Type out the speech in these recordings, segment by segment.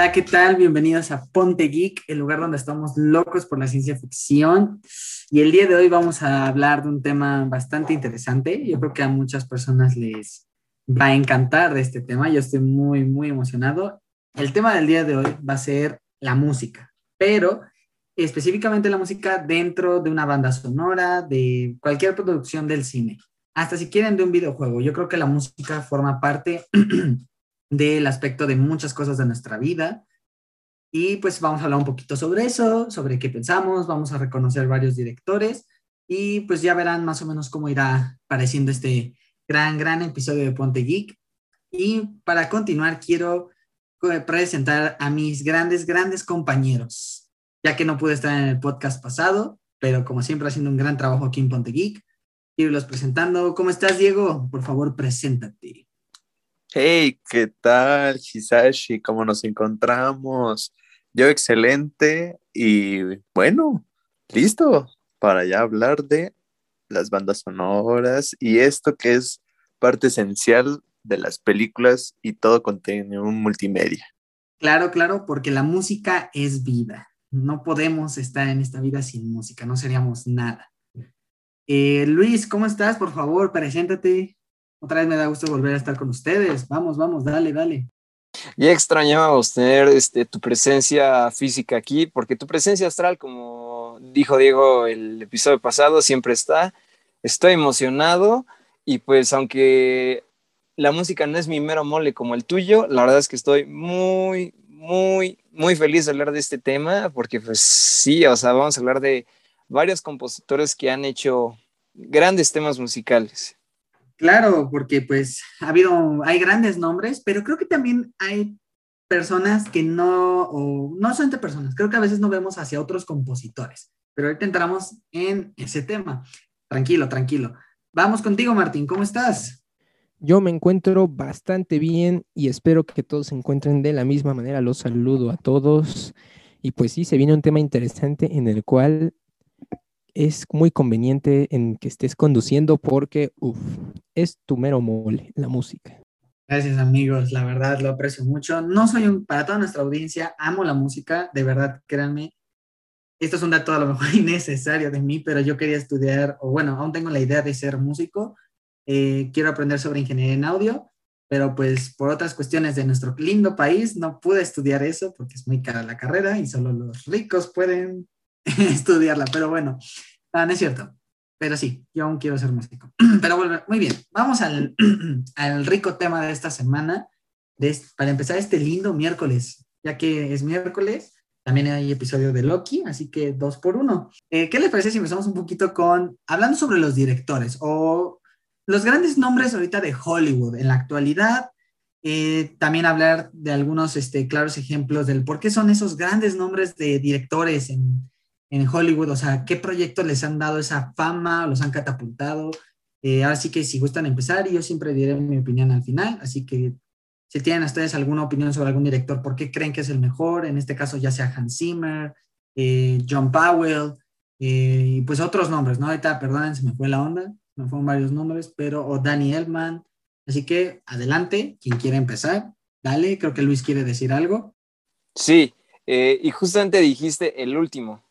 Hola, ¿qué tal? Bienvenidos a Ponte Geek, el lugar donde estamos locos por la ciencia ficción. Y el día de hoy vamos a hablar de un tema bastante interesante. Yo creo que a muchas personas les va a encantar este tema. Yo estoy muy, muy emocionado. El tema del día de hoy va a ser la música, pero específicamente la música dentro de una banda sonora, de cualquier producción del cine, hasta si quieren de un videojuego. Yo creo que la música forma parte del aspecto de muchas cosas de nuestra vida. Y pues vamos a hablar un poquito sobre eso, sobre qué pensamos, vamos a reconocer varios directores y pues ya verán más o menos cómo irá pareciendo este gran, gran episodio de Ponte Geek. Y para continuar, quiero presentar a mis grandes, grandes compañeros, ya que no pude estar en el podcast pasado, pero como siempre haciendo un gran trabajo aquí en Ponte Geek. Quiero los presentando. ¿Cómo estás, Diego? Por favor, preséntate. Hey, ¿qué tal, Hisashi? ¿Cómo nos encontramos? Yo excelente y bueno, listo para ya hablar de las bandas sonoras y esto que es parte esencial de las películas y todo contenido multimedia. Claro, claro, porque la música es vida. No podemos estar en esta vida sin música, no seríamos nada. Eh, Luis, ¿cómo estás? Por favor, preséntate. Otra vez me da gusto volver a estar con ustedes. Vamos, vamos, dale, dale. Ya extrañábamos tener este, tu presencia física aquí, porque tu presencia astral, como dijo Diego el episodio pasado, siempre está. Estoy emocionado y pues aunque la música no es mi mero mole como el tuyo, la verdad es que estoy muy, muy, muy feliz de hablar de este tema, porque pues sí, o sea, vamos a hablar de varios compositores que han hecho grandes temas musicales. Claro, porque pues ha habido, hay grandes nombres, pero creo que también hay personas que no, o no solamente personas, creo que a veces no vemos hacia otros compositores, pero ahorita entramos en ese tema. Tranquilo, tranquilo. Vamos contigo, Martín, ¿cómo estás? Yo me encuentro bastante bien y espero que todos se encuentren de la misma manera. Los saludo a todos. Y pues sí, se viene un tema interesante en el cual es muy conveniente en que estés conduciendo porque, uff, es tu mero mole, la música. Gracias amigos, la verdad lo aprecio mucho. No soy un, para toda nuestra audiencia, amo la música, de verdad, créanme. Esto es un dato a lo mejor innecesario de mí, pero yo quería estudiar, o bueno, aún tengo la idea de ser músico. Eh, quiero aprender sobre ingeniería en audio, pero pues por otras cuestiones de nuestro lindo país no pude estudiar eso porque es muy cara la carrera y solo los ricos pueden estudiarla, pero bueno, ah, no es cierto. Pero sí, yo aún quiero ser músico. Pero bueno, muy bien, vamos al, al rico tema de esta semana. De, para empezar este lindo miércoles, ya que es miércoles, también hay episodio de Loki, así que dos por uno. Eh, ¿Qué les parece si empezamos un poquito con, hablando sobre los directores o los grandes nombres ahorita de Hollywood en la actualidad? Eh, también hablar de algunos este, claros ejemplos del por qué son esos grandes nombres de directores en, en Hollywood, o sea, qué proyectos les han dado esa fama, los han catapultado. Eh, ahora sí que si gustan empezar, yo siempre diré mi opinión al final, así que si tienen ustedes alguna opinión sobre algún director, ¿por qué creen que es el mejor? En este caso ya sea Hans Zimmer, eh, John Powell, eh, y pues otros nombres, ¿no? Ahorita, perdonen, se me fue la onda, me fueron varios nombres, pero, o Danny Elman. Así que adelante, quien quiera empezar, dale, creo que Luis quiere decir algo. Sí, y justamente dijiste el último,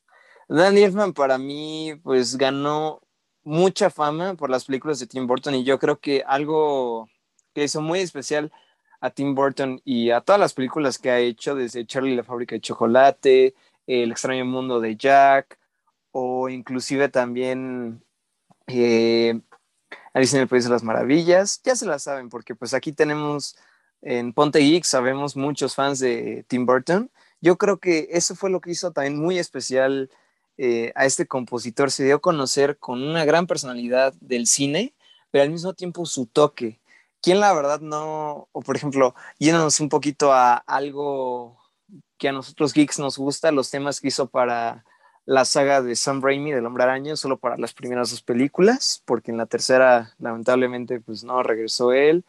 Danny Elfman para mí pues ganó mucha fama por las películas de Tim Burton y yo creo que algo que hizo muy especial a Tim Burton y a todas las películas que ha hecho, desde Charlie la fábrica de chocolate, El extraño mundo de Jack, o inclusive también eh, Alice en el País de las Maravillas, ya se la saben, porque pues aquí tenemos en Ponte Geek, sabemos muchos fans de Tim Burton. Yo creo que eso fue lo que hizo también muy especial eh, a este compositor se dio a conocer con una gran personalidad del cine, pero al mismo tiempo su toque. ¿Quién la verdad no, o por ejemplo, yéndonos un poquito a algo que a nosotros geeks nos gusta, los temas que hizo para la saga de Sam Raimi del Hombre Araña, solo para las primeras dos películas, porque en la tercera lamentablemente pues no regresó él,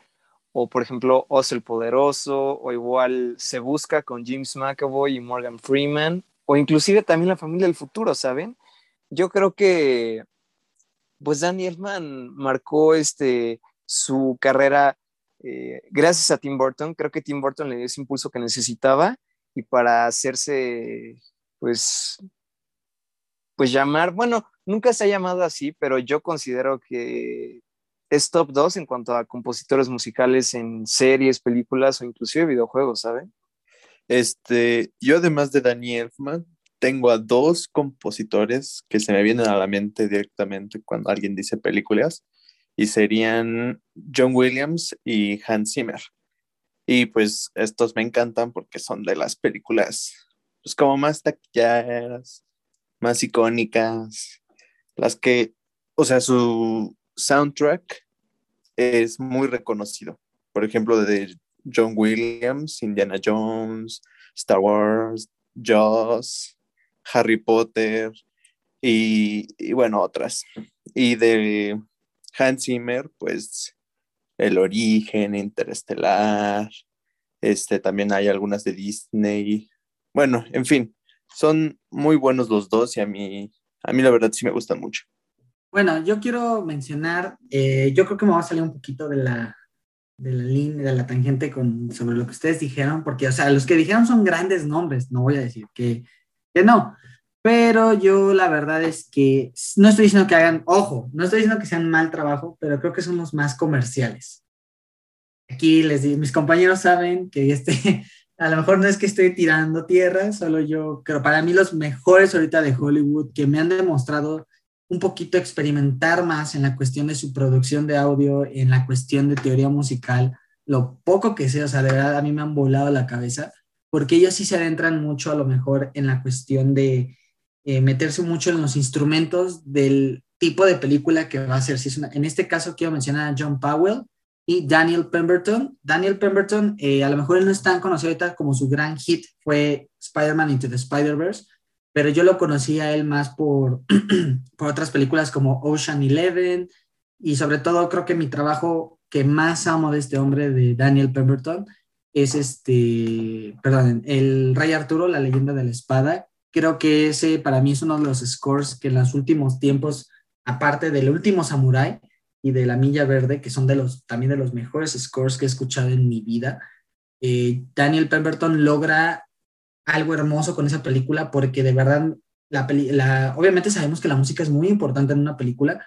o por ejemplo Oz el Poderoso, o igual Se Busca con James McAvoy y Morgan Freeman, o inclusive también la familia del futuro, ¿saben? Yo creo que, pues Danny Elfman marcó este, su carrera eh, gracias a Tim Burton. Creo que Tim Burton le dio ese impulso que necesitaba y para hacerse, pues, pues llamar, bueno, nunca se ha llamado así, pero yo considero que es top 2 en cuanto a compositores musicales en series, películas o inclusive videojuegos, ¿saben? Este, yo además de Danny Elfman, tengo a dos compositores que se me vienen a la mente directamente cuando alguien dice películas, y serían John Williams y Hans Zimmer. Y pues estos me encantan porque son de las películas, pues como más taquilleras, más icónicas, las que, o sea, su soundtrack es muy reconocido. Por ejemplo, de John Williams, Indiana Jones, Star Wars, Jaws, Harry Potter y, bueno, otras. Y de Hans Zimmer, pues El Origen, Interestelar, este, también hay algunas de Disney. Bueno, en fin, son muy buenos los dos y a mí, a mí la verdad sí me gustan mucho. Bueno, yo quiero mencionar, eh, yo creo que me va a salir un poquito de la, de la línea, de la tangente con, sobre lo que ustedes dijeron, porque, o sea, los que dijeron son grandes nombres, no voy a decir que, que no, pero yo la verdad es que no estoy diciendo que hagan, ojo, no estoy diciendo que sean mal trabajo, pero creo que son los más comerciales. Aquí les digo, mis compañeros saben que este, a lo mejor no es que estoy tirando tierra, solo yo, pero para mí los mejores ahorita de Hollywood que me han demostrado un poquito experimentar más en la cuestión de su producción de audio, en la cuestión de teoría musical, lo poco que sé, o sea, de verdad a mí me han volado la cabeza, porque ellos sí se adentran mucho a lo mejor en la cuestión de eh, meterse mucho en los instrumentos del tipo de película que va a ser. Si es en este caso quiero mencionar a John Powell y Daniel Pemberton. Daniel Pemberton, eh, a lo mejor él no es tan conocido ahorita como su gran hit fue Spider-Man Into the Spider-Verse, pero yo lo conocí a él más por, por otras películas como Ocean Eleven y sobre todo creo que mi trabajo que más amo de este hombre, de Daniel Pemberton, es este, perdón, el Rey Arturo, la leyenda de la espada. Creo que ese para mí es uno de los scores que en los últimos tiempos, aparte del último Samurai y de La Milla Verde, que son de los, también de los mejores scores que he escuchado en mi vida, eh, Daniel Pemberton logra algo hermoso con esa película porque de verdad, la, la, obviamente sabemos que la música es muy importante en una película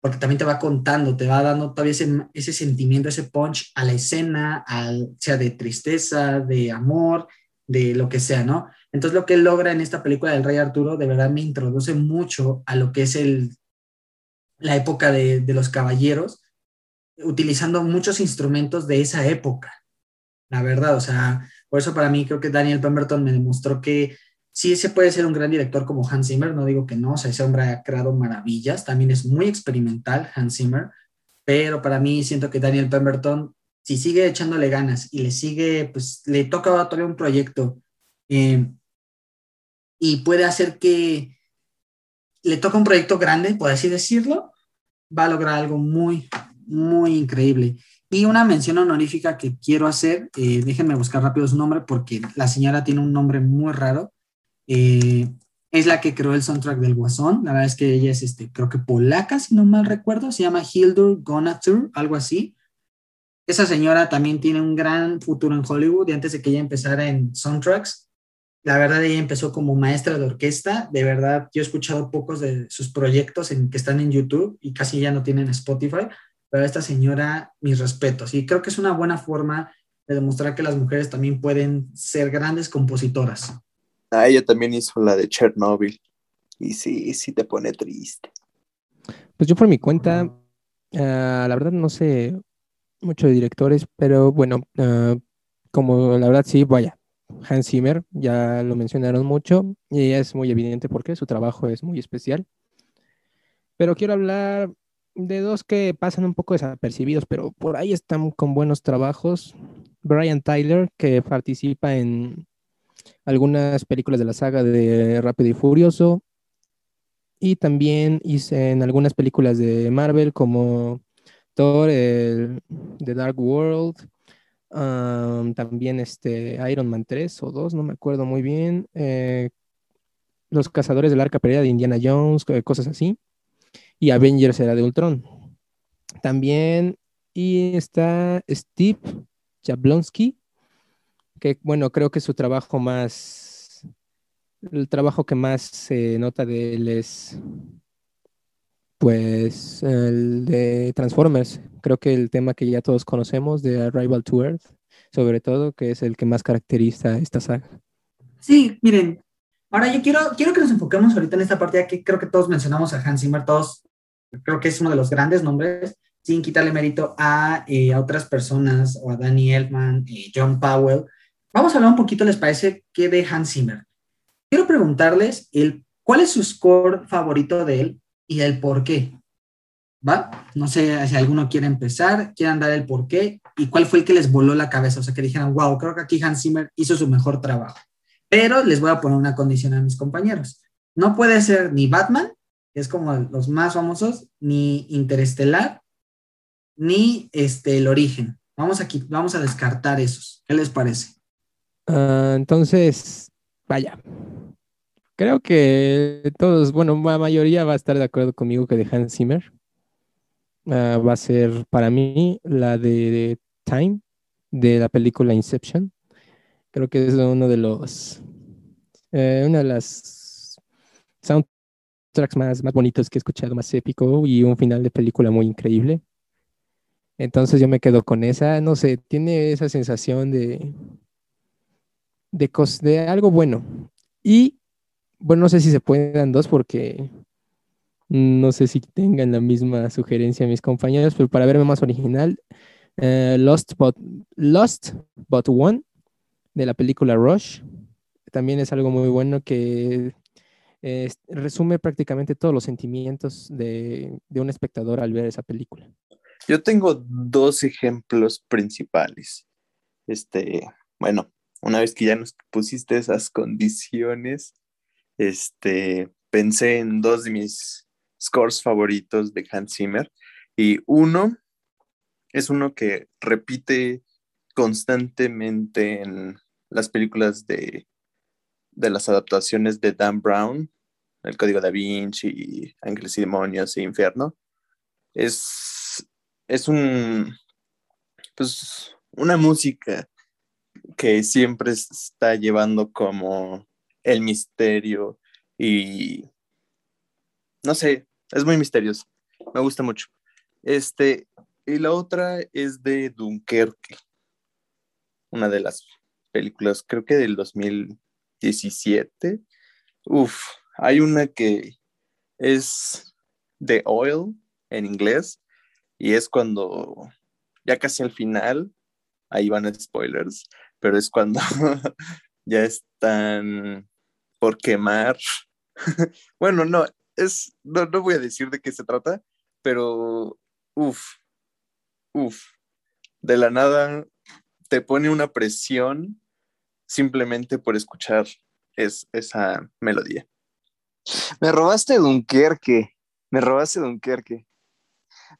porque también te va contando, te va dando todavía ese, ese sentimiento, ese punch a la escena, al, sea de tristeza, de amor, de lo que sea, ¿no? Entonces lo que logra en esta película del Rey Arturo de verdad me introduce mucho a lo que es el, la época de, de los caballeros, utilizando muchos instrumentos de esa época, la verdad, o sea, por eso para mí creo que Daniel Pemberton me demostró que sí se puede ser un gran director como Hans Zimmer, no digo que no, o sea, ese hombre ha creado maravillas, también es muy experimental Hans Zimmer, pero para mí siento que Daniel Pemberton, si sigue echándole ganas y le sigue, pues le toca todavía un proyecto eh, y puede hacer que le toca un proyecto grande, por así decirlo, va a lograr algo muy, muy increíble. Y una mención honorífica que quiero hacer, eh, déjenme buscar rápido su nombre porque la señora tiene un nombre muy raro. Eh, es la que creó el soundtrack del Guasón. La verdad es que ella es, este, creo que polaca, si no mal recuerdo. Se llama Hildur Gonatur, algo así. Esa señora también tiene un gran futuro en Hollywood y antes de que ella empezara en soundtracks, la verdad ella empezó como maestra de orquesta. De verdad, yo he escuchado pocos de sus proyectos en, que están en YouTube y casi ya no tienen Spotify pero a esta señora mis respetos. Y creo que es una buena forma de demostrar que las mujeres también pueden ser grandes compositoras. Ah, ella también hizo la de Chernobyl. Y sí, sí te pone triste. Pues yo por mi cuenta, ah, la verdad no sé mucho de directores, pero bueno, ah, como la verdad sí, vaya, Hans Zimmer, ya lo mencionaron mucho y es muy evidente porque su trabajo es muy especial. Pero quiero hablar de dos que pasan un poco desapercibidos, pero por ahí están con buenos trabajos. Brian Tyler, que participa en algunas películas de la saga de Rápido y Furioso. Y también hice en algunas películas de Marvel como Thor, The Dark World, también este Iron Man 3 o 2, no me acuerdo muy bien. Eh, Los Cazadores del Arca Perdida de Indiana Jones, cosas así y Avengers era de Ultron. También y está Steve Jablonsky, que bueno, creo que su trabajo más, el trabajo que más se nota de él es pues el de Transformers. Creo que el tema que ya todos conocemos de Arrival to Earth, sobre todo, que es el que más caracteriza esta saga. Sí, miren, ahora yo quiero, quiero que nos enfoquemos ahorita en esta partida que creo que todos mencionamos a Hans Zimmer, todos creo que es uno de los grandes nombres, sin quitarle mérito a, eh, a otras personas, o a Danny Elfman, eh, John Powell. Vamos a hablar un poquito, ¿les parece, qué de Hans Zimmer? Quiero preguntarles el, cuál es su score favorito de él y el por qué. ¿Va? No sé si alguno quiere empezar, quieran dar el por qué y cuál fue el que les voló la cabeza. O sea, que dijeran, wow, creo que aquí Hans Zimmer hizo su mejor trabajo. Pero les voy a poner una condición a mis compañeros. No puede ser ni Batman, es como los más famosos, ni Interestelar, ni este, El Origen. Vamos, aquí, vamos a descartar esos. ¿Qué les parece? Ah, entonces, vaya. Creo que todos, bueno, la mayoría va a estar de acuerdo conmigo que de Hans Zimmer. Ah, va a ser para mí la de, Time, de la película Inception. Creo que es uno de los, eh, una de las soundtracks más, más bonitos que he escuchado, más épico y un final de película muy increíble. Entonces yo me quedo con esa, no sé, tiene esa sensación de, de, de algo bueno. Y bueno, no sé si se pueden dos porque no sé si tengan la misma sugerencia mis compañeros, pero para verme más original, eh, Lost, but, Lost But One de la película Rush. También es algo muy bueno que resume prácticamente todos los sentimientos de, de un espectador al ver esa película. Yo tengo dos ejemplos principales. Este, bueno, una vez que ya nos pusiste esas condiciones, este, pensé en dos de mis scores favoritos de Hans Zimmer y uno es uno que repite constantemente en las películas de, de las adaptaciones de Dan Brown, El Código da Vinci, Ángeles y Demonios e Infierno. Es, es un, pues, una música que siempre está llevando como el misterio y no sé, es muy misterioso. Me gusta mucho. Este, y la otra es de Dunkerque, una de las películas, creo que del 2017. Uf, hay una que es The Oil en inglés y es cuando ya casi al final, ahí van spoilers, pero es cuando ya están por quemar. bueno, no, es, no, no voy a decir de qué se trata, pero uff, uff, de la nada te pone una presión simplemente por escuchar es, esa melodía. Me robaste Dunkerque, me robaste Dunkerque.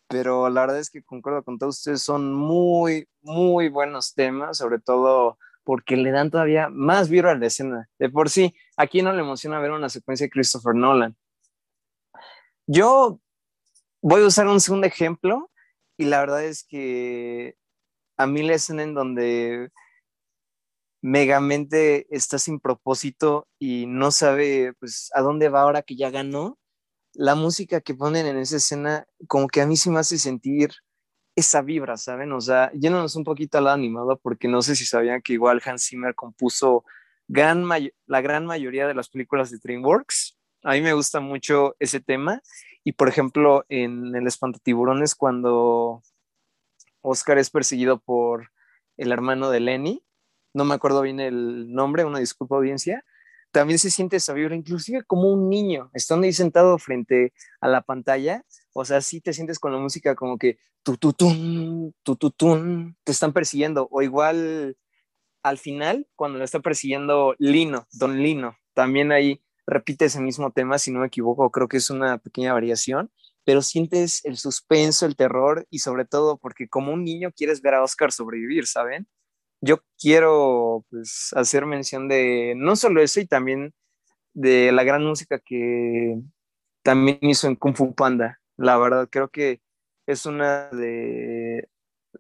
Pero la verdad es que concuerdo con todos ustedes, son muy, muy buenos temas, sobre todo porque le dan todavía más viro a la escena. De por sí, aquí no le emociona ver una secuencia de Christopher Nolan. Yo voy a usar un segundo ejemplo y la verdad es que a mí la escena en donde Megamente está sin propósito y no sabe pues a dónde va ahora que ya ganó, la música que ponen en esa escena como que a mí sí me hace sentir esa vibra, ¿saben? O sea, yéndonos un poquito al animado, porque no sé si sabían que igual Hans Zimmer compuso gran la gran mayoría de las películas de DreamWorks. A mí me gusta mucho ese tema. Y por ejemplo, en El Espantatiburones, cuando Oscar es perseguido por el hermano de Lenny, no me acuerdo bien el nombre, una disculpa audiencia, también se siente esa vibra, inclusive como un niño, estando ahí sentado frente a la pantalla, o sea, sí te sientes con la música como que tu tu tu tu te están persiguiendo, o igual al final, cuando lo está persiguiendo Lino, Don Lino, también ahí repite ese mismo tema, si no me equivoco, creo que es una pequeña variación, pero sientes el suspenso, el terror y sobre todo porque como un niño quieres ver a Oscar sobrevivir, ¿saben? Yo quiero pues, hacer mención de no solo eso y también de la gran música que también hizo en Kung Fu Panda. La verdad, creo que es una de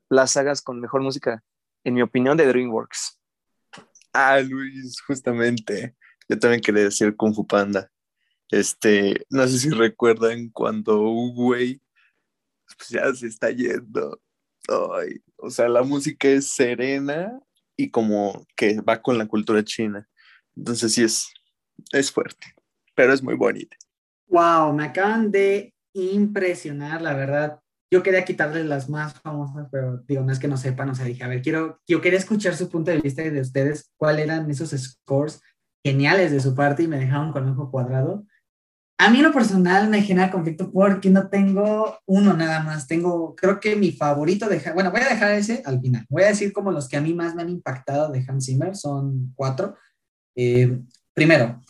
las sagas con mejor música, en mi opinión, de DreamWorks. Ah, Luis, justamente. Yo también quería decir Kung Fu Panda. Este, no sé si recuerdan cuando un güey pues ya se está yendo. Ay, o sea, la música es serena y como que va con la cultura china. Entonces sí es, es fuerte, pero es muy bonita. Wow, me acaban de impresionar, la verdad. Yo quería quitarles las más famosas, pero digo, no es que no sepan, o sea, dije, a ver, quiero, yo quería escuchar su punto de vista y de ustedes, cuáles eran esos scores geniales de su parte y me dejaron con ojo cuadrado. A mí lo personal me genera conflicto porque no tengo uno nada más. Tengo, creo que mi favorito de, bueno, voy a dejar ese al final. Voy a decir como los que a mí más me han impactado de Hans Zimmer, son cuatro. Eh, primero,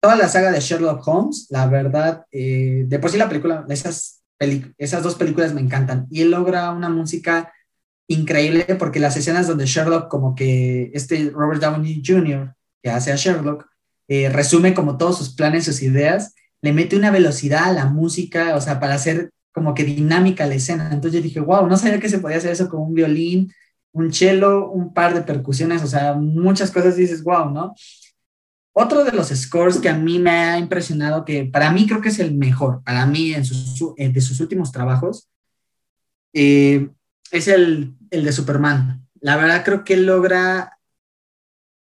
toda la saga de Sherlock Holmes, la verdad, eh, de por sí la película, esas, esas dos películas me encantan. Y él logra una música increíble porque las escenas donde Sherlock, como que este Robert Downey Jr., que hace a Sherlock, eh, resume como todos sus planes, sus ideas, le mete una velocidad a la música, o sea, para hacer como que dinámica la escena. Entonces yo dije, wow, no sabía que se podía hacer eso con un violín, un cello, un par de percusiones, o sea, muchas cosas dices, wow, ¿no? Otro de los scores que a mí me ha impresionado, que para mí creo que es el mejor, para mí en sus, de sus últimos trabajos, eh, es el, el de Superman. La verdad creo que logra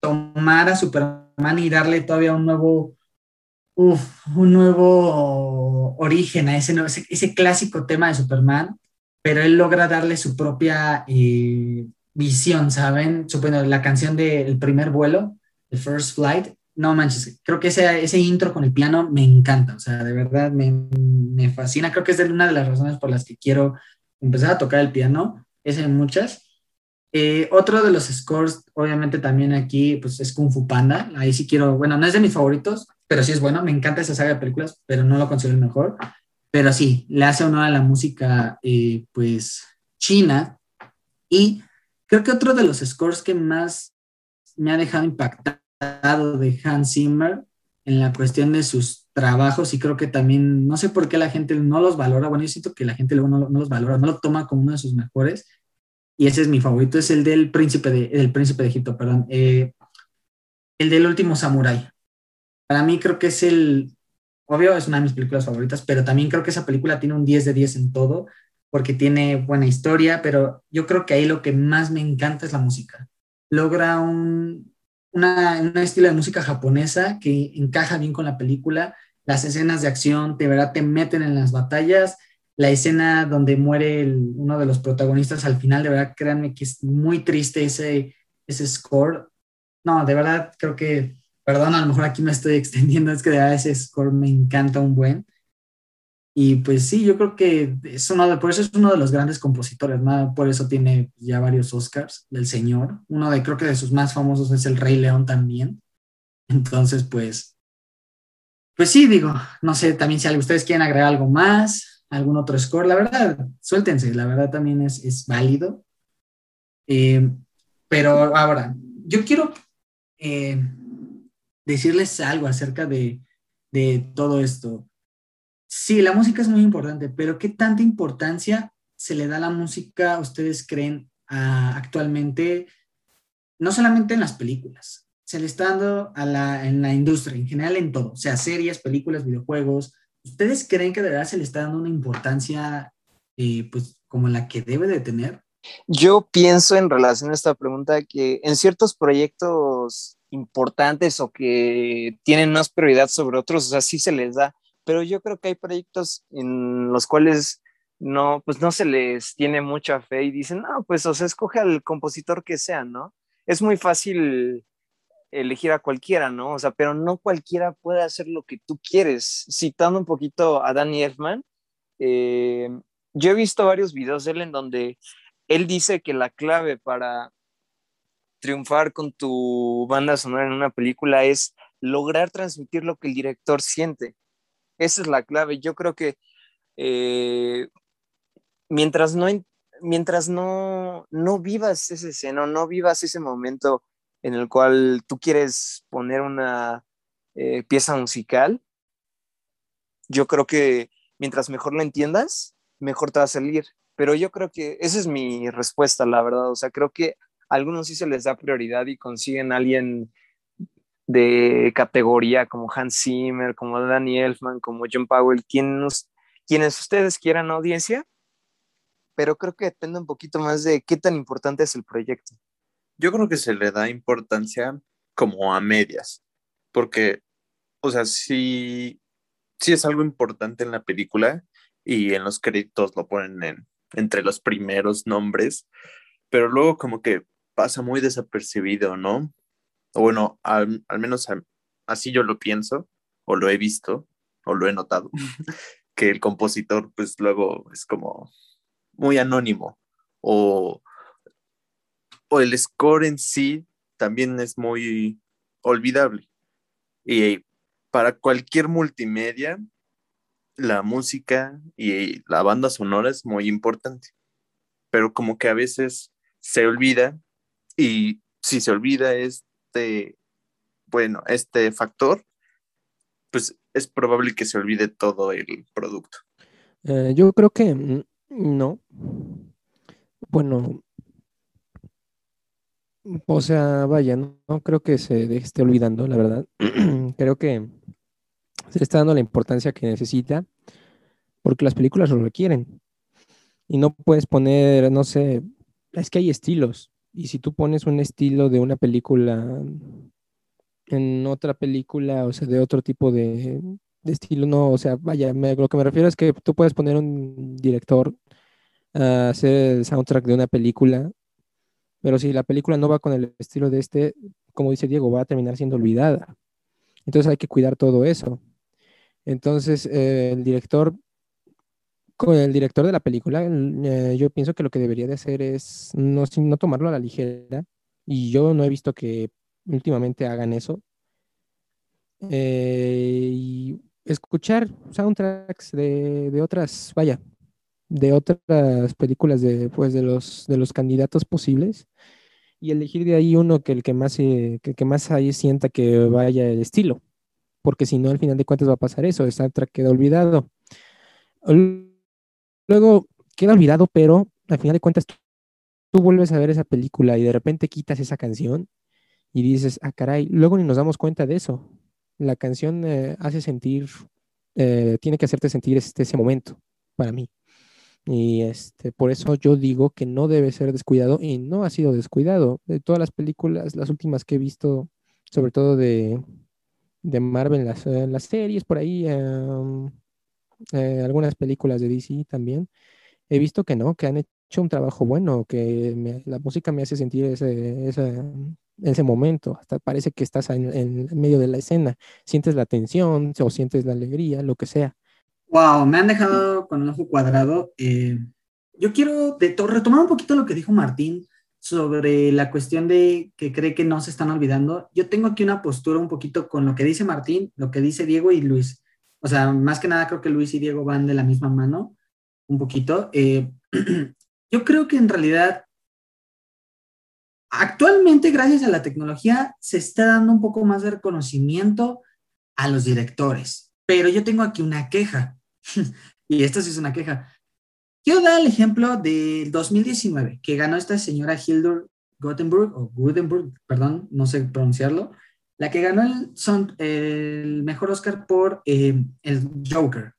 tomar a Superman y darle todavía un nuevo, un nuevo origen a ese, ese, clásico tema de Superman, pero él logra darle su propia eh, visión, ¿saben? la canción del primer vuelo, The First Flight, no manches, creo que ese, ese intro con el piano me encanta, o sea, de verdad me, me fascina, creo que es una de las razones por las que quiero empezar a tocar el piano, es en muchas, eh, otro de los scores, obviamente también aquí, pues es Kung Fu Panda. Ahí sí quiero, bueno, no es de mis favoritos, pero sí es bueno. Me encanta esa saga de películas, pero no lo considero el mejor. Pero sí, le hace honor a la música, eh, pues, china. Y creo que otro de los scores que más me ha dejado impactado de Hans Zimmer en la cuestión de sus trabajos y creo que también, no sé por qué la gente no los valora, bueno, yo siento que la gente luego no, no los valora, no lo toma como uno de sus mejores, y ese es mi favorito, es el del príncipe de, príncipe de Egipto, perdón, eh, el del último samurái. Para mí creo que es el, obvio, es una de mis películas favoritas, pero también creo que esa película tiene un 10 de 10 en todo, porque tiene buena historia, pero yo creo que ahí lo que más me encanta es la música. Logra un, una, un estilo de música japonesa que encaja bien con la película, las escenas de acción de verdad te meten en las batallas la escena donde muere uno de los protagonistas al final, de verdad, créanme que es muy triste ese, ese score. No, de verdad, creo que, perdón, a lo mejor aquí me estoy extendiendo, es que de verdad ese score me encanta un buen. Y pues sí, yo creo que es uno de, por eso es uno de los grandes compositores, ¿no? Por eso tiene ya varios Oscars del señor. Uno de, creo que de sus más famosos es El Rey León también. Entonces, pues, pues sí, digo, no sé también si ustedes quieren agregar algo más, algún otro score. La verdad, suéltense, la verdad también es, es válido. Eh, pero ahora, yo quiero eh, decirles algo acerca de, de todo esto. Sí, la música es muy importante, pero ¿qué tanta importancia se le da a la música, ustedes creen, actualmente, no solamente en las películas, se le está dando a la, en la industria, en general en todo, sea, series, películas, videojuegos, ¿Ustedes creen que de verdad se le está dando una importancia eh, pues como la que debe de tener? Yo pienso en relación a esta pregunta que en ciertos proyectos importantes o que tienen más prioridad sobre otros, o sea, sí se les da, pero yo creo que hay proyectos en los cuales no, pues no se les tiene mucha fe y dicen, no, pues o sea, escoge al compositor que sea, ¿no? Es muy fácil elegir a cualquiera, ¿no? O sea, pero no cualquiera puede hacer lo que tú quieres. Citando un poquito a Danny Elfman, eh, yo he visto varios videos de él en donde él dice que la clave para triunfar con tu banda sonora en una película es lograr transmitir lo que el director siente. Esa es la clave. Yo creo que eh, mientras no mientras no, no vivas ese escena, no vivas ese momento en el cual tú quieres poner una eh, pieza musical, yo creo que mientras mejor lo entiendas, mejor te va a salir. Pero yo creo que esa es mi respuesta, la verdad. O sea, creo que algunos sí se les da prioridad y consiguen a alguien de categoría como Hans Zimmer, como Danny Elfman, como John Powell, quienes, quienes ustedes quieran audiencia, pero creo que depende un poquito más de qué tan importante es el proyecto. Yo creo que se le da importancia como a medias, porque, o sea, sí, sí es algo importante en la película y en los créditos lo ponen en, entre los primeros nombres, pero luego como que pasa muy desapercibido, ¿no? O bueno, al, menos así yo lo pienso, o lo he visto, o lo he notado, que el compositor pues luego es como muy anónimo, o, o el score en sí también es muy olvidable. Y para cualquier multimedia, la música y la banda sonora es muy importante, pero como que a veces se olvida y si se olvida este, bueno, este factor, pues es probable que se olvide todo el producto. Eh, yo creo que mm, no. Bueno, o sea, vaya, no, creo que se esté olvidando, la verdad. creo que se está dando la importancia que necesita porque las películas lo requieren. Y no puedes poner, no sé, es que hay estilos. Y si tú pones un estilo de una película en otra película, o sea, de otro tipo de, estilo, no, o sea, vaya, lo que me refiero es que tú puedes poner un director a hacer el soundtrack de una película, pero si la película no va con el estilo de este, como dice Diego, va a terminar siendo olvidada. Entonces hay que cuidar todo eso. Entonces, eh, el director, con el director de la película, eh, yo pienso que lo que debería de hacer es no, no tomarlo a la ligera, y yo no he visto que últimamente hagan eso, eh, y escuchar soundtracks de, de, otras, vaya, de otras películas de, pues, de, los, de los candidatos posibles y elegir de ahí uno que el que más, que, que más ahí sienta que vaya el estilo porque si no, al final de cuentas va a pasar eso, esa track queda olvidado. Luego queda olvidado, pero al final de cuentas tú, vuelves a ver esa película y de repente quitas esa canción y dices, ah, caray, luego ni nos damos cuenta de eso. La canción eh, hace sentir, eh, tiene que hacerte sentir este, ese momento para mí. Y este, por eso yo digo que no debe ser descuidado y no ha sido descuidado. De todas las películas, las últimas que he visto, sobre todo de, de Marvel, las, eh, las series por ahí, eh, algunas películas de DC también, he visto que no, que han hecho un trabajo bueno, que la música me hace sentir ese, ese, momento, hasta parece que estás en, medio de la escena, sientes la tensión o sientes la alegría, lo que sea. Wow, me han dejado con un ojo cuadrado. Eh, yo quiero retomar un poquito lo que dijo Martín sobre la cuestión de que cree que no se están olvidando. Yo tengo aquí una postura un poquito con lo que dice Martín, lo que dice Diego y Luis. O sea, más que nada creo que Luis y Diego van de la misma mano, un poquito. Eh, yo creo que en realidad, actualmente, gracias a la tecnología, se está dando un poco más de reconocimiento a los directores. Pero yo tengo aquí una queja, y esta sí es una queja. Quiero dar el ejemplo del 2019, que ganó esta señora Hildur Gothenburg, o Gutenberg, perdón, no sé pronunciarlo, la que ganó el, mejor Oscar por eh, el Joker.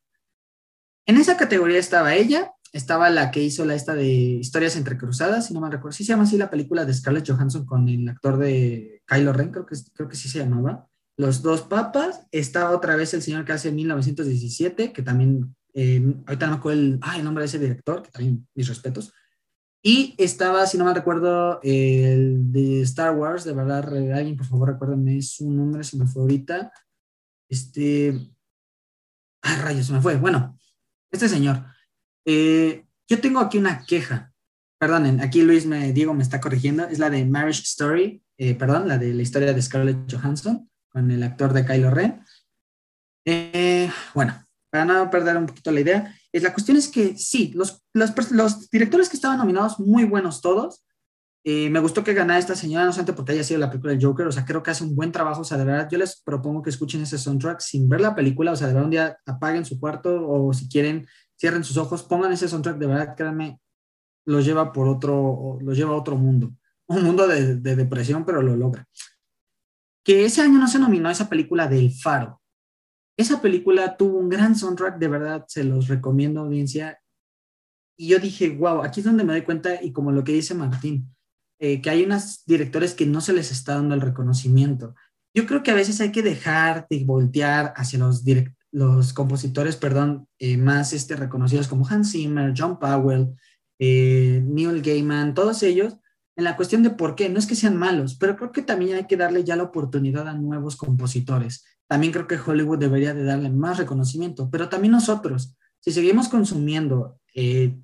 En esa categoría estaba ella, estaba la que hizo la esta de Historias Entrecruzadas, si no me recuerdo, sí se llama así la película de Scarlett Johansson con el actor de Kylo Ren, creo que, creo que sí se llamaba. Los dos papas, estaba otra vez el señor que hace 1917, que también eh, ahorita no me acuerdo el, el, nombre de ese director, que también mis respetos. Y estaba, si no me recuerdo, el de Star Wars, de verdad, alguien por favor recuérdenme su nombre, se me fue ahorita. Este. Ay, rayos, se me fue. Bueno, este señor. Eh, yo tengo aquí una queja. Perdonen, aquí Luis me, Diego me está corrigiendo. Es la de Marriage Story, eh, perdón, la de la historia de Scarlett Johansson con el actor de Kylo Ren. bueno, para no perder un poquito la idea, es, la cuestión es que sí, los, directores que estaban nominados, muy buenos todos. Eh, me gustó que ganara esta señora, no solamente porque haya sido la película de Joker, o sea, creo que hace un buen trabajo, o sea, de verdad, yo les propongo que escuchen ese soundtrack sin ver la película, o sea, de verdad un día apaguen su cuarto o si quieren, cierren sus ojos, pongan ese soundtrack, de verdad, créanme, los lleva por otro, los lleva a otro mundo. un mundo de depresión, pero lo logra. Que ese año no se nominó esa película del Faro. Esa película tuvo un gran soundtrack, de verdad, se los recomiendo, audiencia. Y yo dije, wow, aquí es donde me doy cuenta, y como lo que dice Martín, eh, que hay unos directores que no se les está dando el reconocimiento. Yo creo que a veces hay que dejar de voltear hacia los, los compositores, perdón, eh, más este, reconocidos como Hans Zimmer, John Powell, eh, Neil Gaiman, todos ellos, en la cuestión de por qué. No es que sean malos, pero creo que también hay que darle ya la oportunidad a nuevos compositores. También creo que Hollywood debería de darle más reconocimiento, pero también nosotros, si seguimos consumiendo el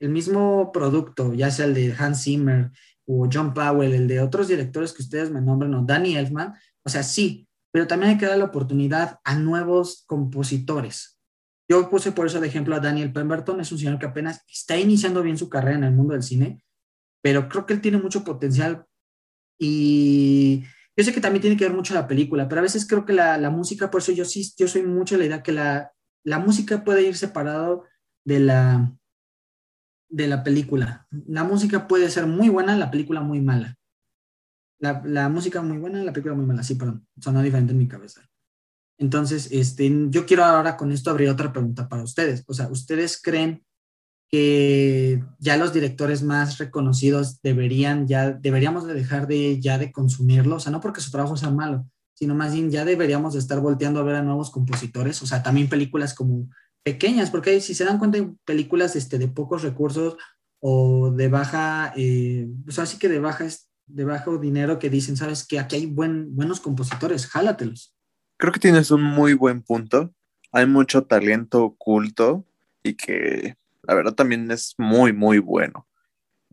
mismo producto, ya sea el de Hans Zimmer, o John Powell, el de otros directores que ustedes me nombran, o Danny Elfman, o sea, sí, pero también hay que dar la oportunidad a nuevos compositores. Yo puse por eso de ejemplo a Daniel Pemberton, es un señor que apenas está iniciando bien su carrera en el mundo del cine, pero creo que él tiene mucho potencial y yo sé que también tiene que ver mucho la película, pero a veces creo que la, la música, por eso yo sí, yo soy mucho la idea que la, la música puede ir separado de la, de la película. La música puede ser muy buena, la película muy mala. La, música muy buena, la película muy mala. Sí, perdón, sonó diferente en mi cabeza. Entonces, este, yo quiero ahora con esto abrir otra pregunta para ustedes. O sea, ¿ustedes creen que ya los directores más reconocidos deberían ya, deberíamos de dejar de ya de consumirlo? O sea, no porque su trabajo sea malo, sino más bien ya deberíamos de estar volteando a ver a nuevos compositores. O sea, también películas como pequeñas, porque si se dan cuenta, hay películas este, de pocos recursos o de baja, eh, pues así que de baja, de bajo dinero que dicen, sabes que aquí hay buen, buenos compositores, jálatelos. Creo que tienes un muy buen punto. Hay mucho talento oculto y que la verdad también es muy, muy bueno.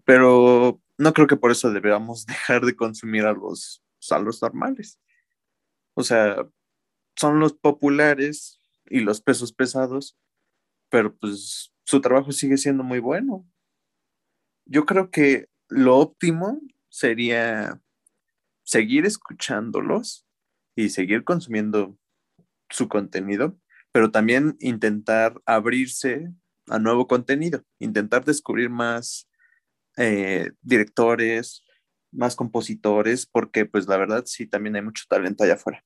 Pero no creo que por eso deberíamos dejar de consumir a los, a los normales. O sea, son los populares y los pesos pesados, pero pues su trabajo sigue siendo muy bueno. Yo creo que lo óptimo sería seguir escuchándolos y seguir consumiendo su contenido, pero también intentar abrirse a nuevo contenido, intentar descubrir más eh, directores, más compositores, porque pues la verdad sí también hay mucho talento allá afuera.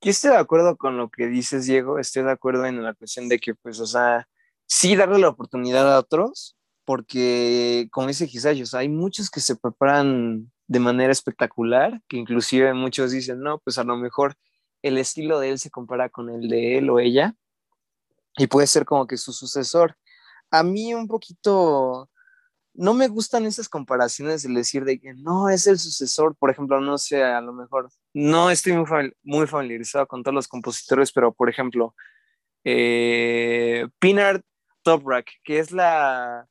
Yo estoy de acuerdo con lo que dices, Diego, estoy de acuerdo en la cuestión de que, pues, o sea, sí darle la oportunidad a otros, porque, como dice Gisay, o hay muchos que se preparan de manera espectacular, que inclusive muchos dicen, no, pues a lo mejor el estilo de él se compara con el de él o ella, y puede ser como que su sucesor. A mí un poquito, no me gustan esas comparaciones de decir de que no es el sucesor, por ejemplo, no sé, a lo mejor, no estoy muy, familiarizado con todos los compositores, pero por ejemplo, eh, Pinard Toprak, que es la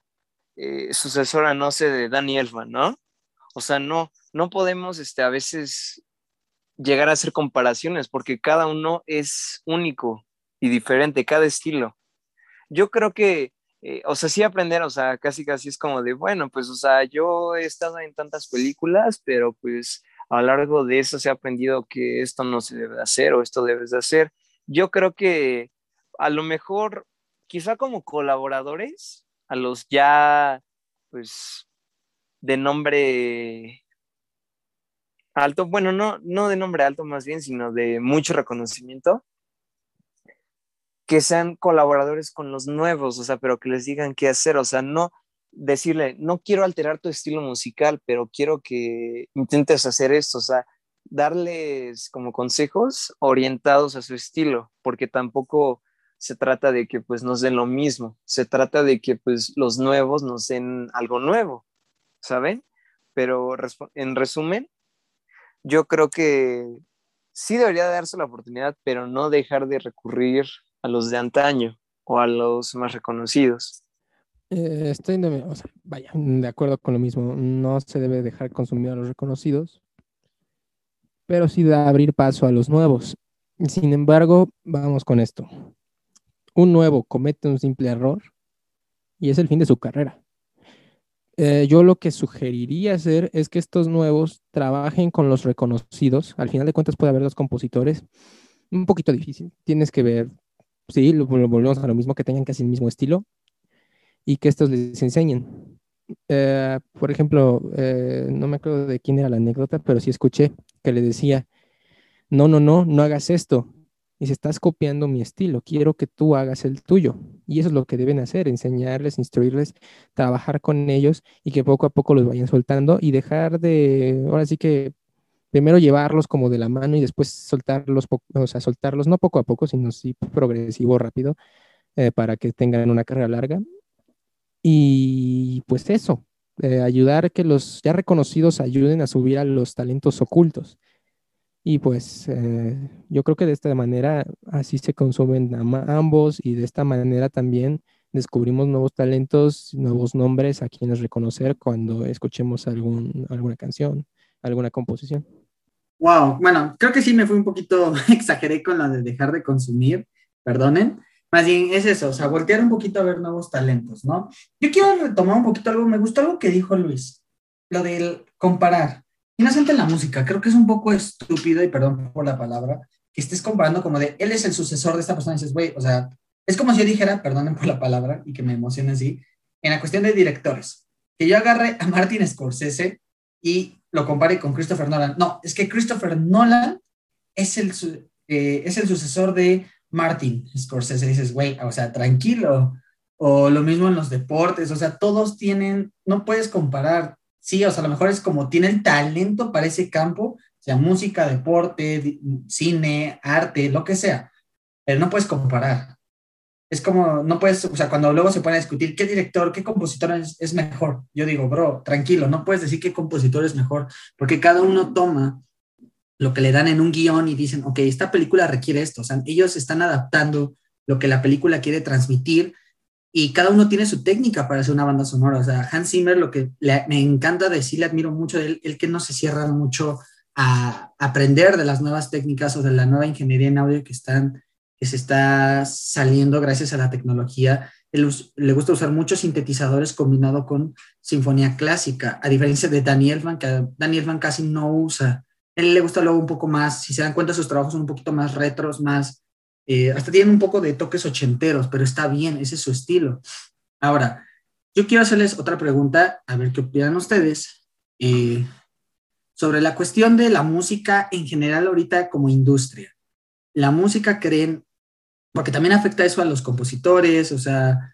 eh, sucesora, no sé, de Danny Elfman, ¿no? O sea, no, no podemos este, a veces llegar a hacer comparaciones porque cada uno es único y diferente, cada estilo. Yo creo que eh, o sea, sí aprender, o sea, casi casi es como de, bueno, pues, o sea, yo he estado en tantas películas, pero pues a lo largo de eso se ha aprendido que esto no se debe hacer o esto debes de hacer. Yo creo que a lo mejor, quizá como colaboradores, a los ya, pues, de nombre alto, bueno, no, no de nombre alto más bien, sino de mucho reconocimiento, que sean colaboradores con los nuevos, o sea, pero que les digan qué hacer, o sea, no decirle, no quiero alterar tu estilo musical, pero quiero que intentes hacer esto, o sea, darles como consejos orientados a su estilo, porque tampoco se trata de que pues nos den lo mismo, se trata de que pues los nuevos nos den algo nuevo, ¿saben? Pero en resumen, yo creo que sí debería darse la oportunidad, pero no dejar de recurrir a los de antaño o a los más reconocidos. Eh, estoy de, de acuerdo con lo mismo. No se debe dejar consumir a los reconocidos, pero sí da abrir paso a los nuevos. Sin embargo, vamos con esto. Un nuevo comete un simple error y es el fin de su carrera. Eh, yo lo que sugeriría hacer es que estos nuevos trabajen con los reconocidos. Al final de cuentas puede haber dos compositores. Un poquito difícil. Tienes que ver sí, lo, volvemos a lo mismo, que tengan casi el mismo estilo y que estos les enseñen. eh, por ejemplo, eh, no me acuerdo de quién era la anécdota, pero sí escuché que le decía, no, no, no, no hagas esto. Y si estás copiando mi estilo, quiero que tú hagas el tuyo. Y eso es lo que deben hacer, enseñarles, instruirles, trabajar con ellos y que poco a poco los vayan soltando y dejar de, ahora sí que primero llevarlos como de la mano y después soltarlos, o sea, soltarlos no poco a poco, sino sí progresivo, rápido, eh, para que tengan una carrera larga. Y pues eso, eh, ayudar que los ya reconocidos ayuden a subir a los talentos ocultos. Y pues eh, yo creo que de esta manera así se consumen ambos y de esta manera también descubrimos nuevos talentos, nuevos nombres a quienes reconocer cuando escuchemos algún, alguna canción, alguna composición. Wow, bueno, creo que sí me fui un poquito, exageré con lo de dejar de consumir, perdonen. Más bien es eso, o sea, voltear un poquito a ver nuevos talentos, ¿no? Yo quiero retomar un poquito algo, me gustó algo que dijo Luis, lo del comparar. Inocente en la música, creo que es un poco estúpido, y perdón por la palabra, que estés comparando como de, él es el sucesor de esta persona, y dices, güey, o sea, es como si yo dijera, perdonen por la palabra, y que me emocione así, en la cuestión de directores, que yo agarre a Martin Scorsese y lo compare con Christopher Nolan. No, es que Christopher Nolan es el, eh, es el sucesor de Martin Scorsese. Dices, güey, o sea, tranquilo. O lo mismo en los deportes, o sea, todos tienen, no puedes comparar sí, o sea, a lo mejor es como tienen talento para ese campo, sea música, deporte, cine, arte, lo que sea, pero no puedes comparar. Es como, no puedes, o sea, cuando luego se puede discutir qué director, qué compositor es, es mejor, yo digo, bro, tranquilo, no puedes decir qué compositor es mejor, porque cada uno toma lo que le dan en un guion y dicen, ok, esta película requiere esto, o sea, ellos están adaptando lo que la película quiere transmitir y cada uno tiene su técnica para hacer una banda sonora. O sea, Hans Zimmer, lo que me encanta decir, le admiro mucho de él, el que no se cierra mucho a aprender de las nuevas técnicas o de la nueva ingeniería en audio que, están, que se está saliendo gracias a la tecnología. Él, le gusta usar muchos sintetizadores combinado con sinfonía clásica, a diferencia de Daniel Van, que Daniel Van casi no usa. él le gusta luego un poco más, si se dan cuenta, sus trabajos son un poquito más retros, más eh, hasta tienen un poco de toques ochenteros, pero está bien, ese es su estilo. Ahora, yo quiero hacerles otra pregunta, a ver qué opinan ustedes, eh, sobre la cuestión de la música en general ahorita como industria. La música creen, porque también afecta eso a los compositores, o sea,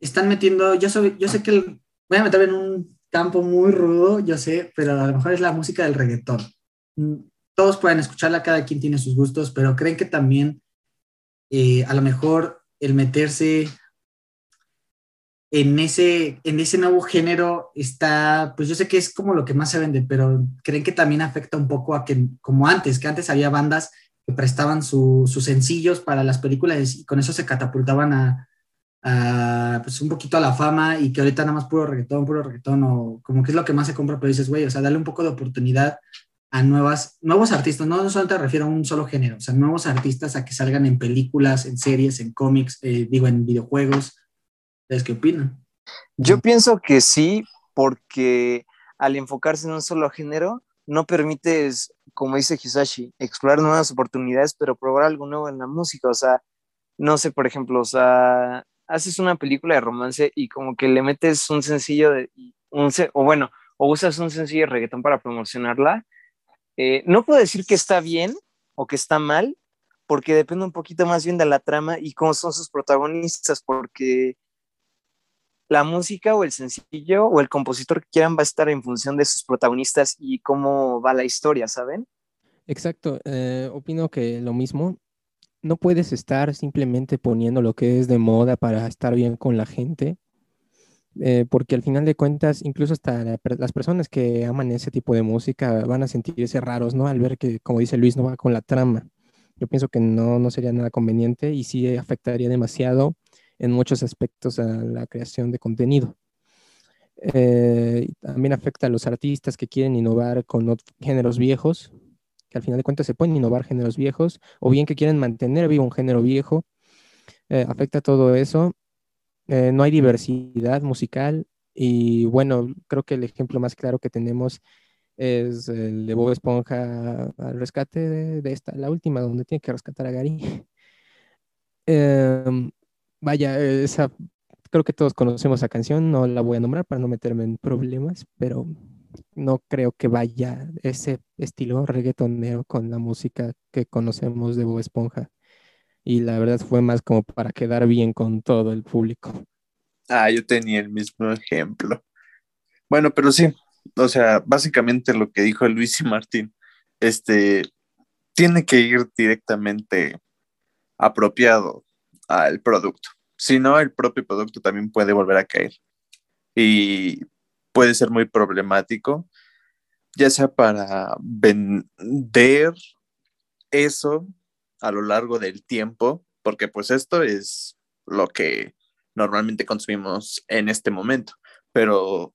están metiendo, yo, yo sé que voy a meter en un campo muy rudo, yo sé, pero a lo mejor es la música del reggaetón. Mm, todos pueden escucharla, cada quien tiene sus gustos, pero creen que también eh, a lo mejor el meterse en ese, en ese nuevo género está, pues yo sé que es como lo que más se vende, pero creen que también afecta un poco a que, como antes, que antes había bandas que prestaban sus sencillos para las películas y con eso se catapultaban a, pues un poquito a la fama y que ahorita nada más puro reggaetón, puro reggaetón o como que es lo que más se compra, pero dices, güey, o sea, dale un poco de oportunidad a nuevas, nuevos artistas, no solamente refiero a un solo género, o sea, nuevos artistas a que salgan en películas, en series, en cómics, eh, digo, en videojuegos. ¿Ustedes qué opinan? Yo pienso que sí, porque al enfocarse en un solo género, no permites, como dice Hisashi, explorar nuevas oportunidades, pero probar algo nuevo en la música. O sea, no sé, por ejemplo, o sea, haces una película de romance y como que le metes un sencillo de, un, o bueno, o usas un sencillo de reggaetón para promocionarla eh, no puedo decir que está bien o que está mal, porque depende un poquito más bien de la trama y cómo son sus protagonistas, porque la música o el sencillo o el compositor que quieran va a estar en función de sus protagonistas y cómo va la historia, ¿saben? Exacto, eh, opino que lo mismo. No puedes estar simplemente poniendo lo que es de moda para estar bien con la gente eh, porque al final de cuentas, incluso hasta las personas que aman ese tipo de música van a sentirse raros, ¿no? Al ver que, como dice Luis, no va con la trama. Yo pienso que no, no sería nada conveniente y sí afectaría demasiado en muchos aspectos a la creación de contenido. Eh, también afecta a los artistas que quieren innovar con géneros viejos, que al final de cuentas se pueden innovar géneros viejos, o bien que quieren mantener vivo un género viejo. Eh, afecta todo eso eh, no hay diversidad musical y bueno, creo que el ejemplo más claro que tenemos es el de Bob Esponja al rescate de, esta, la última, donde tiene que rescatar a Gary. Em, vaya, esa creo que todos conocemos esa canción, no la voy a nombrar para no meterme en problemas, pero no creo que vaya ese estilo reggaetonero con la música que conocemos de Bob Esponja. Y la verdad fue más como para quedar bien con todo el público. Ah, yo tenía el mismo ejemplo. Bueno, pero sí, o sea, básicamente lo que dijo Luis y Martín, este, tiene que ir directamente apropiado al producto. Si no, el propio producto también puede volver a caer. Y puede ser muy problemático, ya sea para vender eso a lo largo del tiempo, porque pues esto es lo que normalmente consumimos en este momento, pero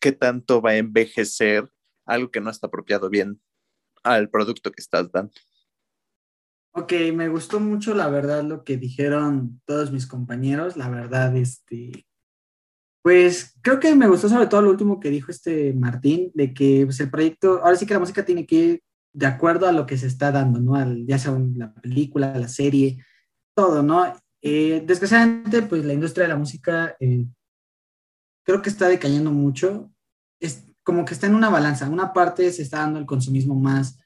¿qué tanto va a envejecer algo que no está apropiado bien al producto que estás dando? Ok, me gustó mucho la verdad lo que dijeron todos mis compañeros, la verdad, este, pues creo que me gustó sobre todo lo último que dijo este Martín, de que pues, el proyecto, ahora sí que la música tiene que ir de acuerdo a lo que se está dando, ¿no? ya sea la película, la serie, todo, ¿no? Eh, desgraciadamente, pues la industria de la música eh, creo que está decayendo mucho, es como que está en una balanza, una parte se está dando el consumismo más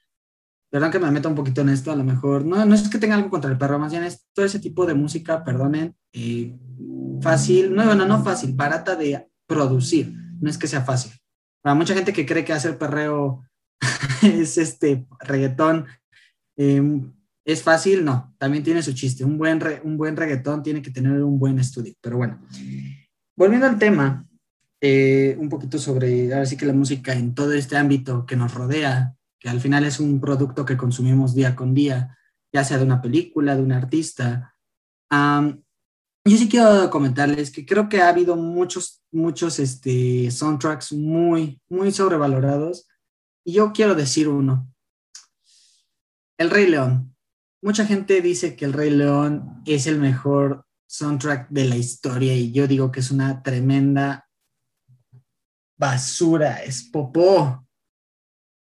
perdón que me meta un poquito en esto, a lo mejor, no, no es que tenga algo contra el perro, más bien es todo ese tipo de música, perdonen, eh, fácil, no, bueno, no fácil, barata de producir, no es que sea fácil. Para mucha gente que cree que hacer perreo es este reggaetón, em, es fácil, no, también tiene su chiste. Un buen, un buen reggaetón tiene que tener un buen estudio, pero bueno. Volviendo al tema, eh, un poquito sobre, ahora sí que la música en todo este ámbito que nos rodea, que al final es un producto que consumimos día con día, ya sea de una película, de un artista. yo sí quiero comentarles que creo que ha habido muchos, muchos este, soundtracks muy, muy sobrevalorados. Y yo quiero decir uno. El Rey León. Mucha gente dice que El Rey León es el mejor soundtrack de la historia y yo digo que es una tremenda basura, es popó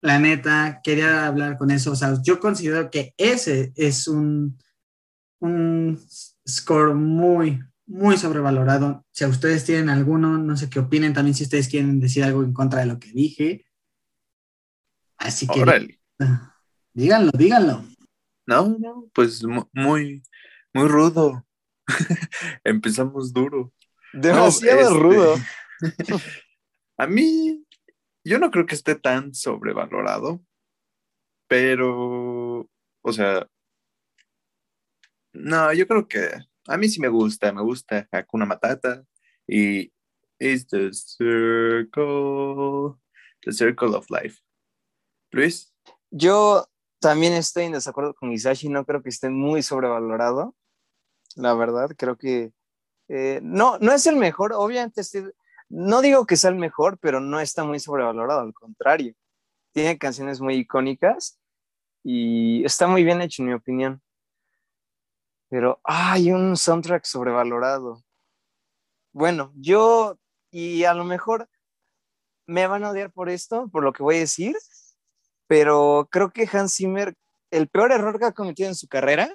la neta, quería hablar con eso. O sea, yo considero que ese es un, un score muy, muy sobrevalorado. Si a ustedes tienen alguno, no sé qué opinen también si ustedes quieren decir algo en contra de lo que dije. Así que díganlo, díganlo. No, no, pues muy, muy rudo. Empezamos duro. Demasiado este, rudo. a mí yo no creo que esté tan sobrevalorado, pero, o sea, no, yo creo que a mí sí me gusta, me gusta Hakuna Matata y It's the Circle, the Circle of Life. Luis. Yo también estoy en desacuerdo con Isashi, no creo que esté muy sobrevalorado, la verdad, creo que eh, no, no es el mejor, obviamente estoy no digo que sea el mejor, pero no está muy sobrevalorado, al contrario. Tiene canciones muy icónicas y está muy bien hecho, en mi opinión. Pero hay un soundtrack sobrevalorado. Bueno, yo, y a lo mejor me van a odiar por esto, por lo que voy a decir, pero creo que Hans Zimmer, el peor error que ha cometido en su carrera,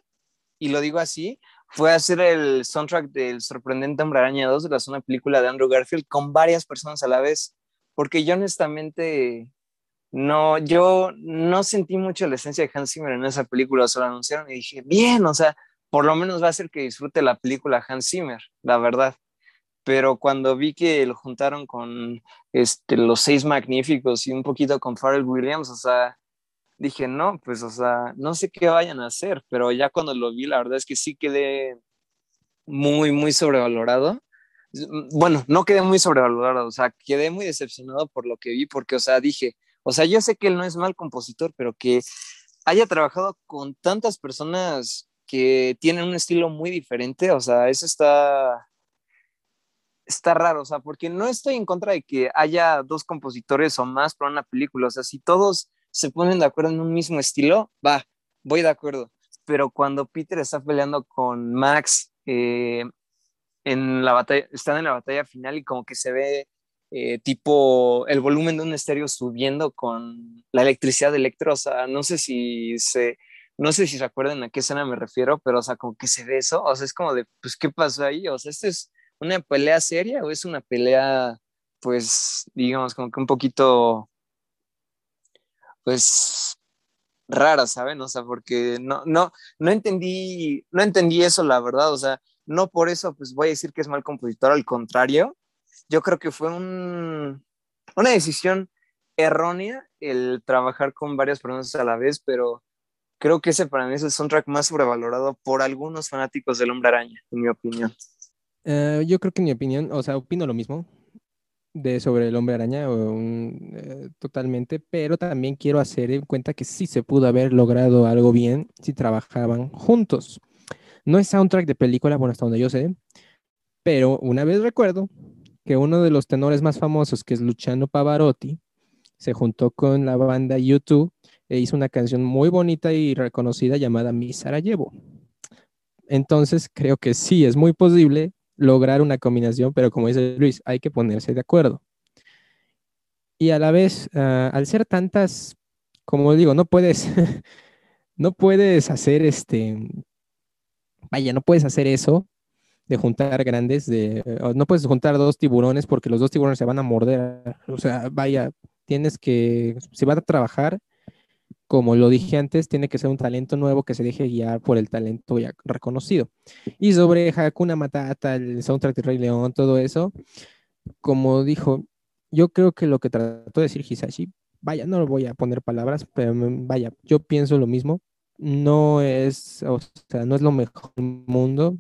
y lo digo así, fue hacer el soundtrack del sorprendente Hombre Araña 2 de la zona película de Andrew Garfield con varias personas a la vez, porque yo honestamente no, yo no sentí mucho la esencia de Hans Zimmer en esa película, se lo anunciaron y dije, bien, o sea, por lo menos va a ser que disfrute la película Hans Zimmer, la verdad. Pero cuando vi que lo juntaron con este, los seis magníficos y un poquito con Pharrell Williams, o sea, dije, no, pues, o sea, no sé qué vayan a hacer, pero ya cuando lo vi, la verdad es que sí quedé muy, muy sobrevalorado. Bueno, no quedé muy sobrevalorado, o sea, quedé muy decepcionado por lo que vi, porque, o sea, dije, o sea, yo sé que él no es mal compositor, pero que haya trabajado con tantas personas que tienen un estilo muy diferente, o sea, eso está, está raro, o sea, porque no estoy en contra de que haya dos compositores o más para una película, o sea, si todos se ponen de acuerdo en un mismo estilo, va, voy de acuerdo. Pero cuando Peter está peleando con Max eh, en la batalla, están en la batalla final y como que se ve eh, tipo el volumen de un estéreo subiendo con la electricidad de Electro, o sea, no sé si se, no sé si se acuerdan a qué escena me refiero, pero o sea, como que se ve eso, o sea, es como de, pues, ¿qué pasó ahí? O sea, este es una pelea seria o es una pelea, pues, digamos, como que un poquito, pues, rara, ¿saben? O sea, porque no, no, no entendí, no entendí eso, la verdad, o sea, no por eso, pues voy a decir que es mal compositor, al contrario, yo creo que fue un, una decisión errónea el trabajar con varias personas a la vez, pero creo que ese para mí es el soundtrack más sobrevalorado por algunos fanáticos del Hombre Araña, en mi opinión. Eh, yo creo que en mi opinión, o sea, opino lo mismo de sobre el Hombre Araña eh, totalmente, pero también quiero hacer en cuenta que sí se pudo haber logrado algo bien si trabajaban juntos. No es soundtrack de película, bueno, hasta donde yo sé, pero una vez recuerdo que uno de los tenores más famosos, que es Luciano Pavarotti, se juntó con la banda YouTube e hizo una canción muy bonita y reconocida llamada Mi Sarajevo. Entonces creo que sí, es muy posible lograr una combinación, pero como dice Luis, hay que ponerse de acuerdo. Y a la vez, ah, al ser tantas, como digo, no puedes, no puedes hacer este, vaya, no puedes hacer eso de juntar grandes, de, no puedes juntar dos tiburones porque los dos tiburones se van a morder. O sea, vaya, tienes que, si vas a trabajar, como lo dije antes, tiene que ser un talento nuevo que se deje guiar por el talento ya reconocido. Y sobre Hakuna Matata, el soundtrack de Rey León, todo eso, como dijo, yo creo que lo que trató de decir Hisashi, vaya, no lo voy a poner palabras, pero vaya, yo pienso lo mismo. No es, o sea, no es lo mejor del mundo,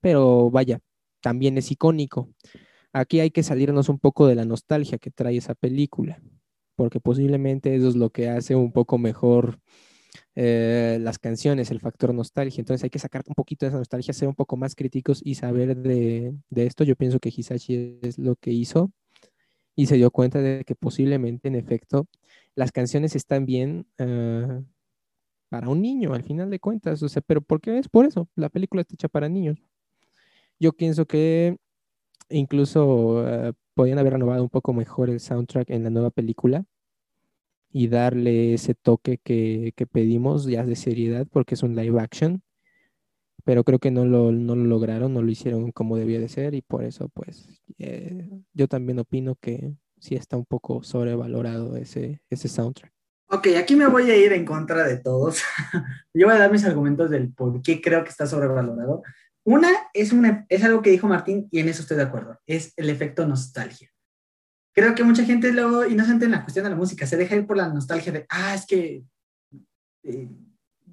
pero vaya, también es icónico. Aquí hay que salirnos un poco de la nostalgia que trae esa película porque posiblemente eso es lo que hace un poco mejor eh, las canciones, el factor nostalgia. Entonces hay que sacar un poquito de esa nostalgia, ser un poco más críticos y saber de, esto. Yo pienso que Hisashi es lo que hizo y se dio cuenta de que posiblemente, en efecto, las canciones están bien eh, para un niño, al final de cuentas. O sea, pero ¿por qué es por eso? La película está hecha para niños. Yo pienso que incluso uh, podían haber renovado un poco mejor el soundtrack en la nueva película y darle ese toque que, pedimos ya de seriedad porque es un live action. Pero creo que no lo, lograron, no lo hicieron como debía de ser y por eso pues eh, yo también opino que sí está un poco sobrevalorado ese, ese soundtrack. Ok, aquí me voy a ir en contra de todos. yo voy a dar mis argumentos del por qué creo que está sobrevalorado. Una es, algo que dijo Martín y en eso estoy de acuerdo, es el efecto nostalgia. Creo que mucha gente luego, inocente en la cuestión de la música, se deja ir por la nostalgia de, ah, es que eh,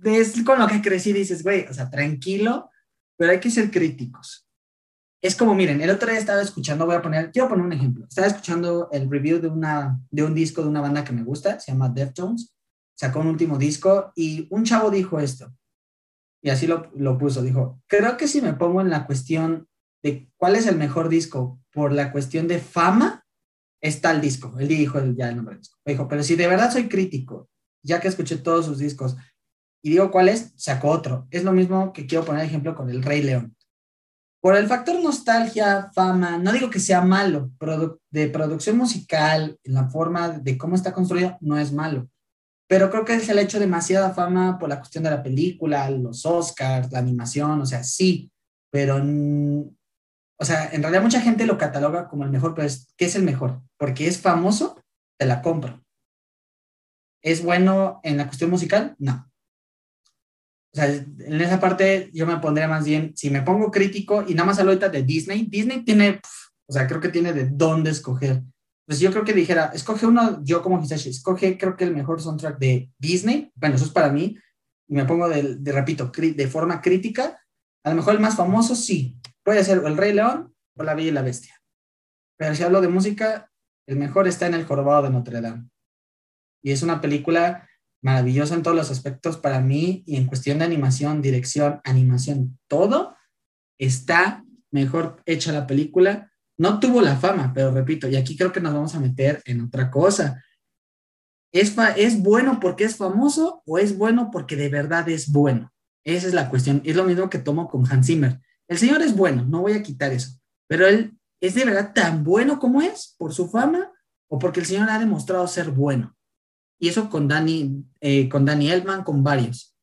es con lo que crecí, dices, güey, o sea, tranquilo, pero hay que ser críticos. Es como, miren, el otro día estaba escuchando, voy a poner, quiero poner un ejemplo, estaba escuchando el review de, una, de un disco de una banda que me gusta, se llama Deftones, sacó un último disco y un chavo dijo esto, y así lo, lo, puso, dijo, creo que si me pongo en la cuestión de cuál es el mejor disco por la cuestión de fama, está el disco. Él dijo ya el nombre del disco. Dijo, pero si de verdad soy crítico, ya que escuché todos sus discos y digo cuál es, sacó otro. Es lo mismo que quiero poner ejemplo con el Rey León. Por el factor nostalgia, fama, no digo que sea malo, de producción musical, en la forma de cómo está construido, no es malo pero creo que se le ha hecho demasiada fama por la cuestión de la película, los Oscars, la animación, o sea, sí, pero, o sea, en realidad mucha gente lo cataloga como el mejor, pero ¿qué es el mejor? Porque es famoso, te la compro. ¿Es bueno en la cuestión musical? No. O sea, en esa parte yo me pondría más bien, si me pongo crítico y nada más hablo ahorita de Disney, Disney tiene, o sea, creo que tiene de dónde escoger. Pues yo creo que dijera, escoge uno, yo como Hisashi, escoge creo que el mejor soundtrack de Disney, bueno, eso es para mí, y me pongo de, repito, de forma crítica, a lo mejor el más famoso sí, puede ser El Rey León o La Bella y la Bestia. Pero si hablo de música, el mejor está en El Jorobado de Notre Dame. Y es una película maravillosa en todos los aspectos para mí y en cuestión de animación, dirección, animación, todo está mejor hecha la película no tuvo la fama, pero repito, y aquí creo que nos vamos a meter en otra cosa. ¿Es, ¿Es bueno porque es famoso o es bueno porque de verdad es bueno? Esa es la cuestión. Es lo mismo que tomo con Hans Zimmer. El señor es bueno, no voy a quitar eso, pero él es de verdad tan bueno como es por su fama o porque el señor ha demostrado ser bueno. Y eso con Danny, eh, con Danny Elman, con varios.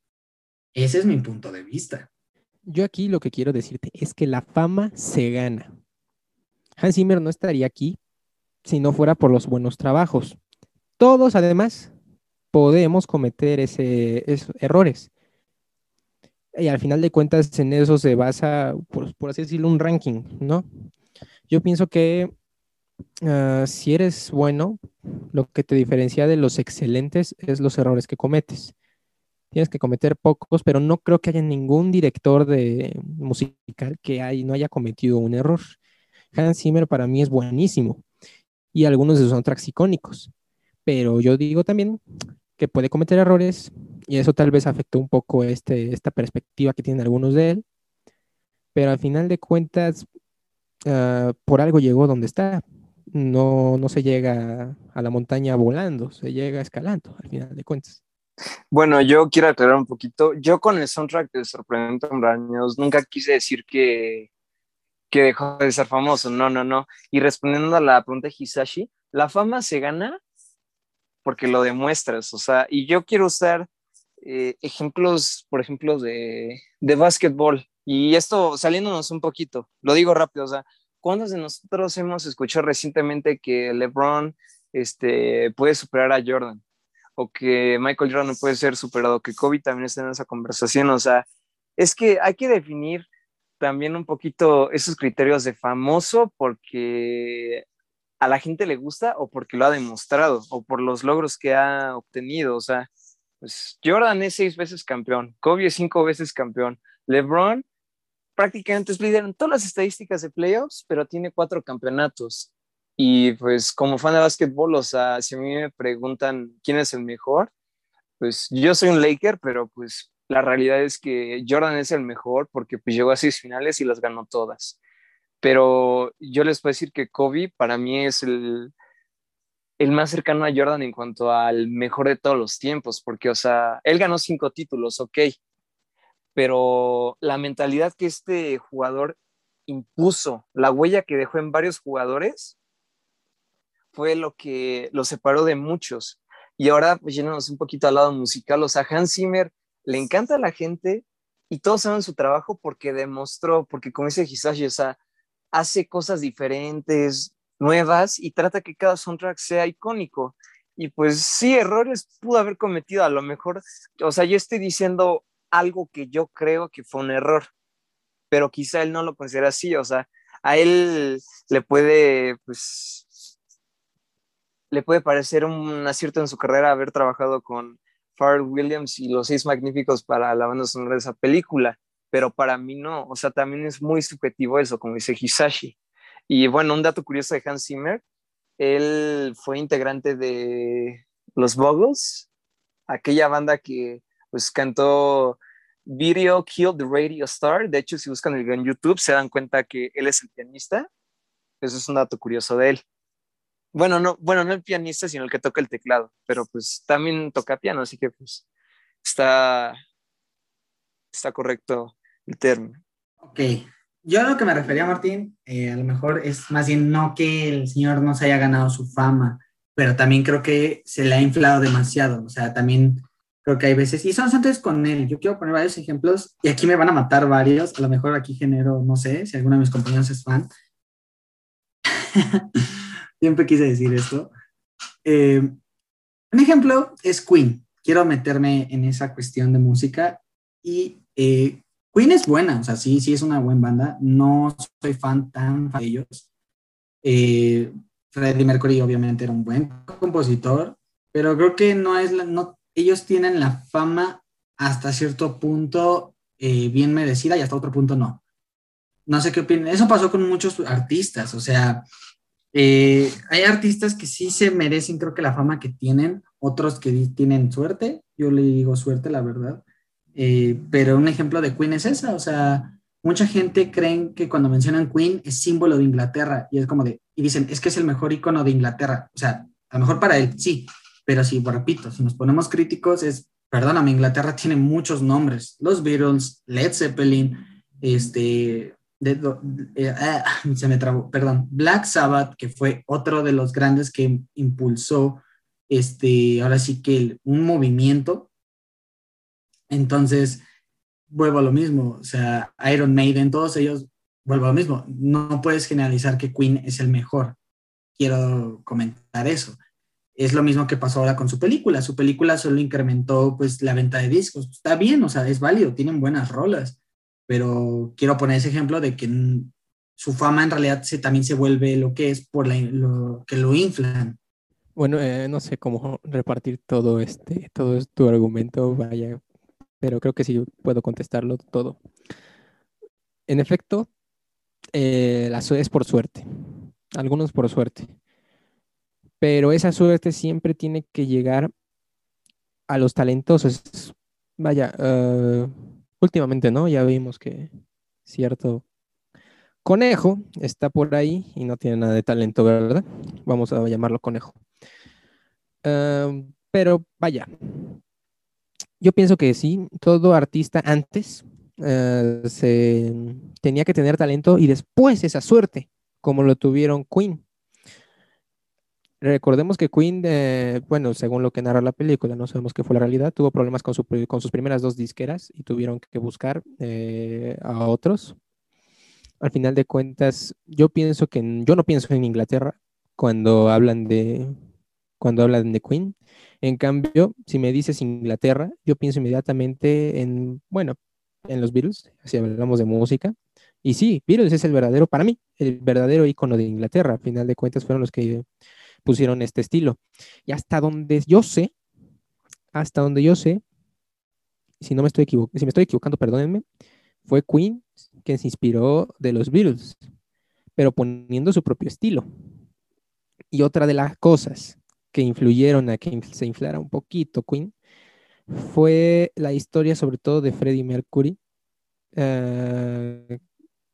Ese es mi punto de vista. Yo aquí lo que quiero decirte es que la fama se gana Hans Zimmer no estaría aquí si no fuera por los buenos trabajos. Todos, además, podemos cometer ese, esos errores. Y al final de cuentas, en eso se basa, por, así decirlo, un ranking, ¿no? Yo pienso que ah, si eres bueno, lo que te diferencia de los excelentes es los errores que cometes. Tienes que cometer pocos, pero no creo que haya ningún director de musical que no haya cometido un error. Hans Zimmer para mí es buenísimo y algunos de sus soundtracks icónicos, pero yo digo también que puede cometer errores y eso tal vez afectó un poco este, esta perspectiva que tienen algunos de él, pero al final de cuentas, uh, por algo llegó donde está. No, no se llega a la montaña volando, se llega escalando, al final de cuentas. Bueno, yo quiero aclarar un poquito. Yo con el soundtrack de Sorprendente Años nunca quise decir que, que dejó de ser famoso. No, no, no. Y respondiendo a la pregunta de Hisashi, la fama se gana porque lo demuestras. O sea, y yo quiero usar eh, ejemplos, por ejemplo, de, de básquetbol. Y esto saliéndonos un poquito, lo digo rápido, o sea, ¿cuántos de nosotros hemos escuchado recientemente que LeBron este, puede superar a Jordan? o que Michael Jordan puede ser superado, que Kobe también está en esa conversación. O sea, es que hay que definir también un poquito esos criterios de famoso porque a la gente le gusta o porque lo ha demostrado o por los logros que ha obtenido. O sea, pues Jordan es seis veces campeón, Kobe es cinco veces campeón, LeBron prácticamente es líder en todas las estadísticas de playoffs, pero tiene cuatro campeonatos. Y pues como fan de básquetbol, o sea, si a mí me preguntan quién es el mejor, pues yo soy un Laker, pero pues la realidad es que Jordan es el mejor porque pues llegó a seis finales y las ganó todas. Pero yo les puedo decir que Kobe para mí es el, el más cercano a Jordan en cuanto al mejor de todos los tiempos, porque, o sea, él ganó cinco títulos, ok, pero la mentalidad que este jugador impuso, la huella que dejó en varios jugadores, fue lo que lo separó de muchos. Y ahora, pues yéndonos un poquito al lado musical, o sea, Hans Zimmer le encanta a la gente y todos saben su trabajo porque demostró, porque como dice Hisashi, o sea, hace cosas diferentes, nuevas y trata que cada soundtrack sea icónico. Y pues sí, errores pudo haber cometido, a lo mejor, o sea, yo estoy diciendo algo que yo creo que fue un error, pero quizá él no lo considera así, o sea, a él le puede, pues, le puede parecer un acierto en su carrera haber trabajado con Pharrell Williams y los seis magníficos para la banda sonora de esa película, pero para mí no, o sea, también es muy subjetivo eso, como dice Hisashi. Y bueno, un dato curioso de Hans Zimmer, él fue integrante de los Buggles, aquella banda que pues cantó Video Kill the Radio Star. De hecho, si buscan el en YouTube se dan cuenta que él es el pianista. Eso es un dato curioso de él. Bueno, no, bueno, no el pianista, sino el que toca el teclado, pero pues también toca piano, así que pues está, está correcto el término. Ok, yo a lo que me refería, Martín, eh, a lo mejor es más bien no que el señor no haya ganado su fama, pero también creo que se le ha inflado demasiado, o sea, también creo que hay veces, y son antes con él, yo quiero poner varios ejemplos, y aquí me van a matar varios, a lo mejor aquí genero, no sé, si alguno de mis compañeros es fan. Siempre quise decir esto. Eh, un ejemplo es Queen. Quiero meterme en esa cuestión de música y eh, Queen es buena, o sea, sí, sí es una buena banda. No soy fan tan de ellos. Eh, Freddie Mercury obviamente era un buen compositor, pero creo que no es la, no, ellos tienen la fama hasta cierto punto bien merecida y hasta otro punto no. No sé qué opinan. Eso pasó con muchos artistas, o sea, eh, hay artistas que sí se merecen, creo que la fama que tienen, otros que tienen suerte, yo le digo suerte, la verdad, eh, pero un ejemplo de Queen es esa, o sea, mucha gente creen que cuando mencionan Queen es símbolo de Inglaterra y es como de, y dicen, es que es el mejor icono de Inglaterra, o sea, a lo mejor para él, sí, pero sí, repito, si nos ponemos críticos es, perdóname, Inglaterra tiene muchos nombres, los Beatles, Led Zeppelin, este, eh, ah, se me trabó, perdón, Black Sabbath, que fue otro de los grandes que impulsó, este, ahora sí que un movimiento. Entonces, vuelvo a lo mismo, o sea, Iron Maiden, todos ellos vuelvo a lo mismo, no puedes generalizar que Queen es el mejor. Quiero comentar eso. Es lo mismo que pasó ahora con su película. Su película solo incrementó pues la venta de discos. Está bien, o sea, es válido, tienen buenas rolas, pero quiero poner ese ejemplo de que su fama en realidad se, también se vuelve lo que es por lo que lo inflan. Bueno, eh, no sé cómo repartir todo este, todo tu argumento, vaya, pero creo que sí puedo contestarlo todo. En efecto, eh, la es por suerte, algunos por suerte, pero esa suerte siempre tiene que llegar a los talentosos. Vaya, uh, últimamente, ¿no? Ya vimos que cierto conejo está por ahí y no tiene nada de talento, ¿verdad? Vamos a llamarlo conejo. pero vaya, yo pienso que sí, todo artista antes eh, se tenía que tener talento y después esa suerte, como lo tuvieron Queen. Recordemos que Queen, eh, bueno, según lo que narra la película, no sabemos qué fue la realidad, tuvo problemas con, con sus primeras dos disqueras y tuvieron que buscar eh, a otros al final de cuentas, yo pienso que yo no pienso en Inglaterra cuando hablan de cuando hablan de Queen. En cambio, si me dices Inglaterra, yo pienso inmediatamente en, bueno, en los Beatles, si hablamos de música. Y sí, Beatles es el verdadero, para mí, el verdadero icono de Inglaterra. Al final de cuentas, fueron los que pusieron este estilo. Y hasta donde yo sé, hasta donde yo sé, si no me estoy equivocando, si me estoy equivocando, perdónenme, fue Queen que se inspiró de los Beatles, pero poniendo su propio estilo. Y otra de las cosas que influyeron a que se inflara un poquito Queen fue la historia sobre todo de Freddie Mercury eh,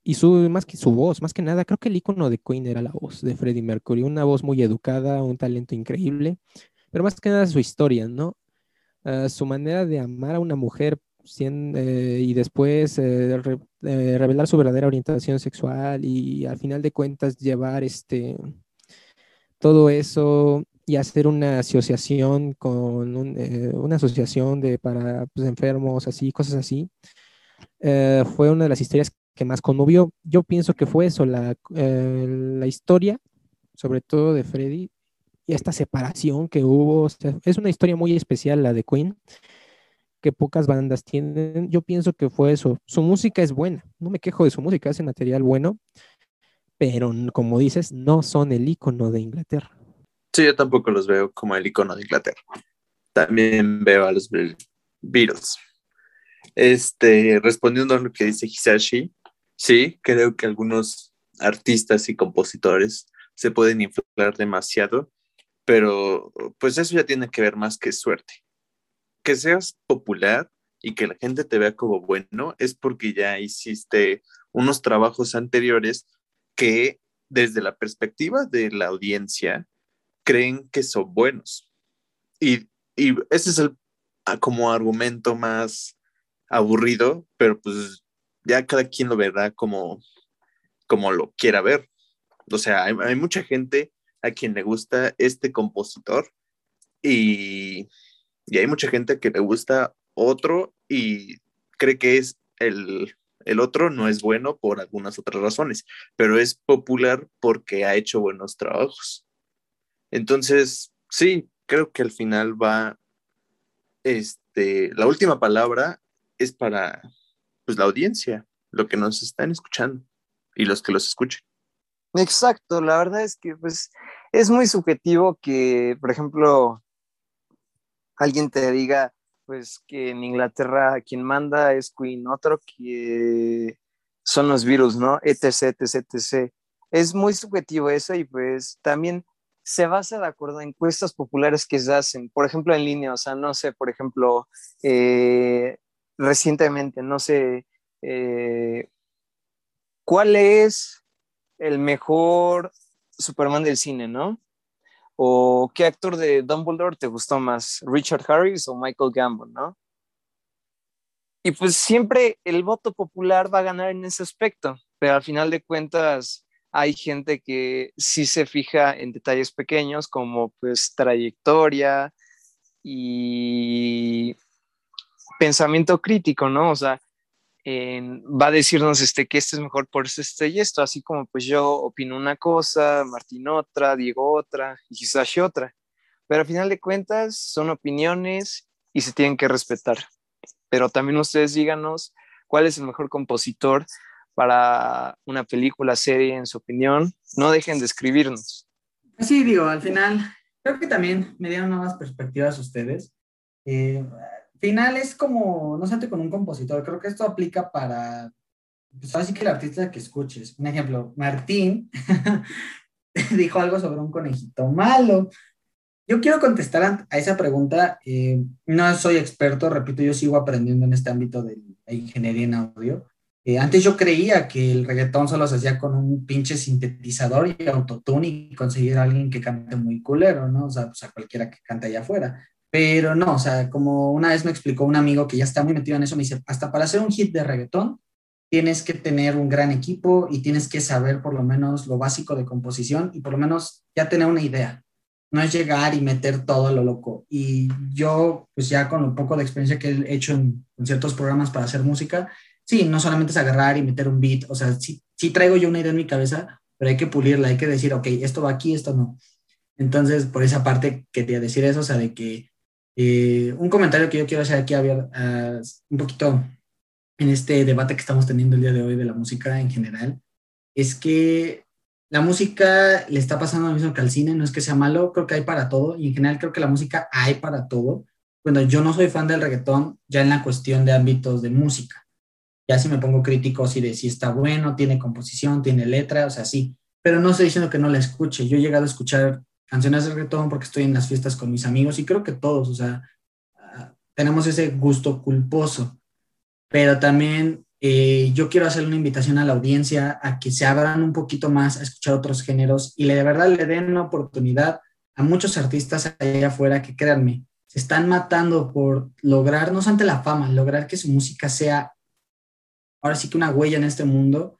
y su, más que su voz, más que nada, creo que el icono de Queen era la voz de Freddie Mercury, una voz muy educada, un talento increíble, pero más que nada su historia, ¿no? Eh, su manera de amar a una mujer eh, y después eh, eh, revelar su verdadera orientación sexual y al final de cuentas llevar este, todo eso y hacer una asociación con una asociación de para pues, enfermos, así, cosas así, fue una de las historias que más conmovió. Yo pienso que fue eso, la, la historia, sobre todo de Freddy, y esta separación que hubo. es una historia muy especial la de Queen que pocas bandas tienen. Yo pienso que fue eso. Su música es buena, no me quejo de su música, hace material bueno, pero como dices, no son el icono de Inglaterra. Sí, yo tampoco los veo como el icono de Inglaterra. También veo a los Beatles. Este, respondiendo a lo que dice Hisashi, sí, creo que algunos artistas y compositores se pueden inflar demasiado, pero pues eso ya tiene que ver más que suerte que seas popular y que la gente te vea como bueno es porque ya hiciste unos trabajos anteriores que desde la perspectiva de la audiencia creen que son buenos. Y, ese es el ah, como argumento más aburrido, pero pues ya cada quien lo verá como, como lo quiera ver. O sea, hay, hay mucha gente a quien le gusta este compositor y y hay mucha gente que le gusta otro y cree que es el, otro no es bueno por algunas otras razones, pero es popular porque ha hecho buenos trabajos. Entonces, sí, creo que al final va, este, la última palabra es para pues, la audiencia, lo que nos están escuchando y los que los escuchen. Exacto, la verdad es que pues es muy subjetivo que, por ejemplo, alguien te diga, pues que en Inglaterra quien manda es Queen, otro que son los virus, ¿no? Etc, etc, etc. Es muy subjetivo eso y pues también se basa de acuerdo a encuestas populares que se hacen, por ejemplo, en línea, o sea, no sé, por ejemplo, eh, recientemente, no sé, eh, ¿cuál es el mejor Superman del cine, no? ¿O qué actor de Dumbledore te gustó más, Richard Harris o Michael Gambon, no? Y pues siempre el voto popular va a ganar en ese aspecto, pero al final de cuentas hay gente que sí se fija en detalles pequeños como pues trayectoria y pensamiento crítico, ¿no? O sea, va a decirnos este, que este es mejor por este y esto, así como pues yo opino una cosa, Martín otra, Diego otra y quizás otra. Pero al final de cuentas son opiniones y se tienen que respetar. Pero también ustedes díganos cuál es el mejor compositor para una película, serie, en su opinión. No dejen de escribirnos. Sí, digo, al final creo que también me dieron nuevas perspectivas ustedes. Eh, final es como, no sé, con un compositor, creo que esto aplica para, pues así que el artista que escuches. Un ejemplo, Martín dijo algo sobre un conejito malo. Yo quiero contestar a, esa pregunta. Eh, no soy experto, repito, yo sigo aprendiendo en este ámbito de la ingeniería en audio. Eh, antes yo creía que el reggaetón solo se hacía con un pinche sintetizador y autotune y conseguir a alguien que cante muy culero, ¿no? O sea, pues a cualquiera que cante allá afuera. Pero no, o sea, como una vez me explicó un amigo que ya está muy metido en eso, me dice, hasta para hacer un hit de reggaetón tienes que tener un gran equipo y tienes que saber por lo menos lo básico de composición y por lo menos ya tener una idea. No es llegar y meter todo lo loco. Y yo, pues ya con un poco de experiencia que he hecho en, ciertos programas para hacer música, sí, no solamente es agarrar y meter un beat, o sea, sí, sí traigo yo una idea en mi cabeza, pero hay que pulirla, hay que decir, ok, esto va aquí, esto no. Entonces, por esa parte quería decir eso, o sea, de que eh, un comentario que yo quiero hacer aquí, a ver, un poquito en este debate que estamos teniendo el día de hoy de la música en general, es que la música le está pasando lo mismo que al cine, no es que sea malo, creo que hay para todo, y en general creo que la música hay para todo. Bueno, yo no soy fan del reggaetón ya en la cuestión de ámbitos de música. Ya si me pongo crítico, si de si está bueno, tiene composición, tiene letra, o sea, sí, pero no estoy diciendo que no la escuche. Yo he llegado a escuchar canciones de reggaetón porque estoy en las fiestas con mis amigos y creo que todos, o sea, ah, tenemos ese gusto culposo, pero también eh, yo quiero hacer una invitación a la audiencia a que se abran un poquito más a escuchar otros géneros y de verdad le den una oportunidad a muchos artistas allá afuera que créanme, se están matando por lograr, no solamente la fama, lograr que su música sea ahora sí que una huella en este mundo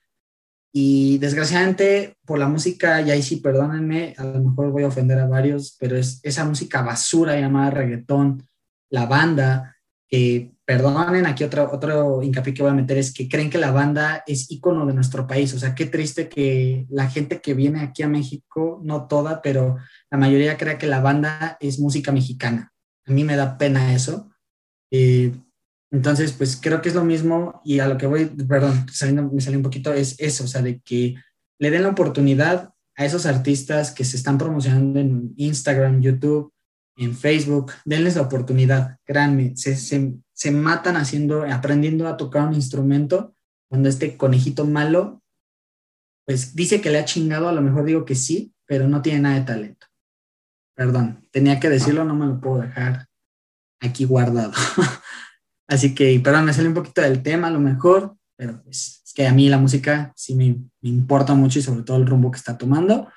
y desgraciadamente por la música, y ahí sí, perdónenme, a lo mejor voy a ofender a varios, pero es esa música basura llamada reggaetón, la banda, que perdonen, aquí otro, otro hincapié que voy a meter es que creen que la banda es ícono de nuestro país. O sea, qué triste que la gente que viene aquí a México, no toda, pero la mayoría crea que la banda es música mexicana. A mí me da pena eso. Eh, entonces, pues creo que es lo mismo y a lo que voy, perdón, saliendo, me salió un poquito, es eso, o sea, de que le den la oportunidad a esos artistas que se están promocionando en Instagram, YouTube, en Facebook, denles la oportunidad, créanme, se, se, se matan haciendo, aprendiendo a tocar un instrumento cuando este conejito malo, pues dice que le ha chingado, a lo mejor digo que sí, pero no tiene nada de talento. Perdón, tenía que decirlo, no me lo puedo dejar aquí guardado. Así que, perdón, me sale un poquito del tema a lo mejor, pero es que a mí la música sí me, importa mucho y sobre todo el rumbo que está tomando.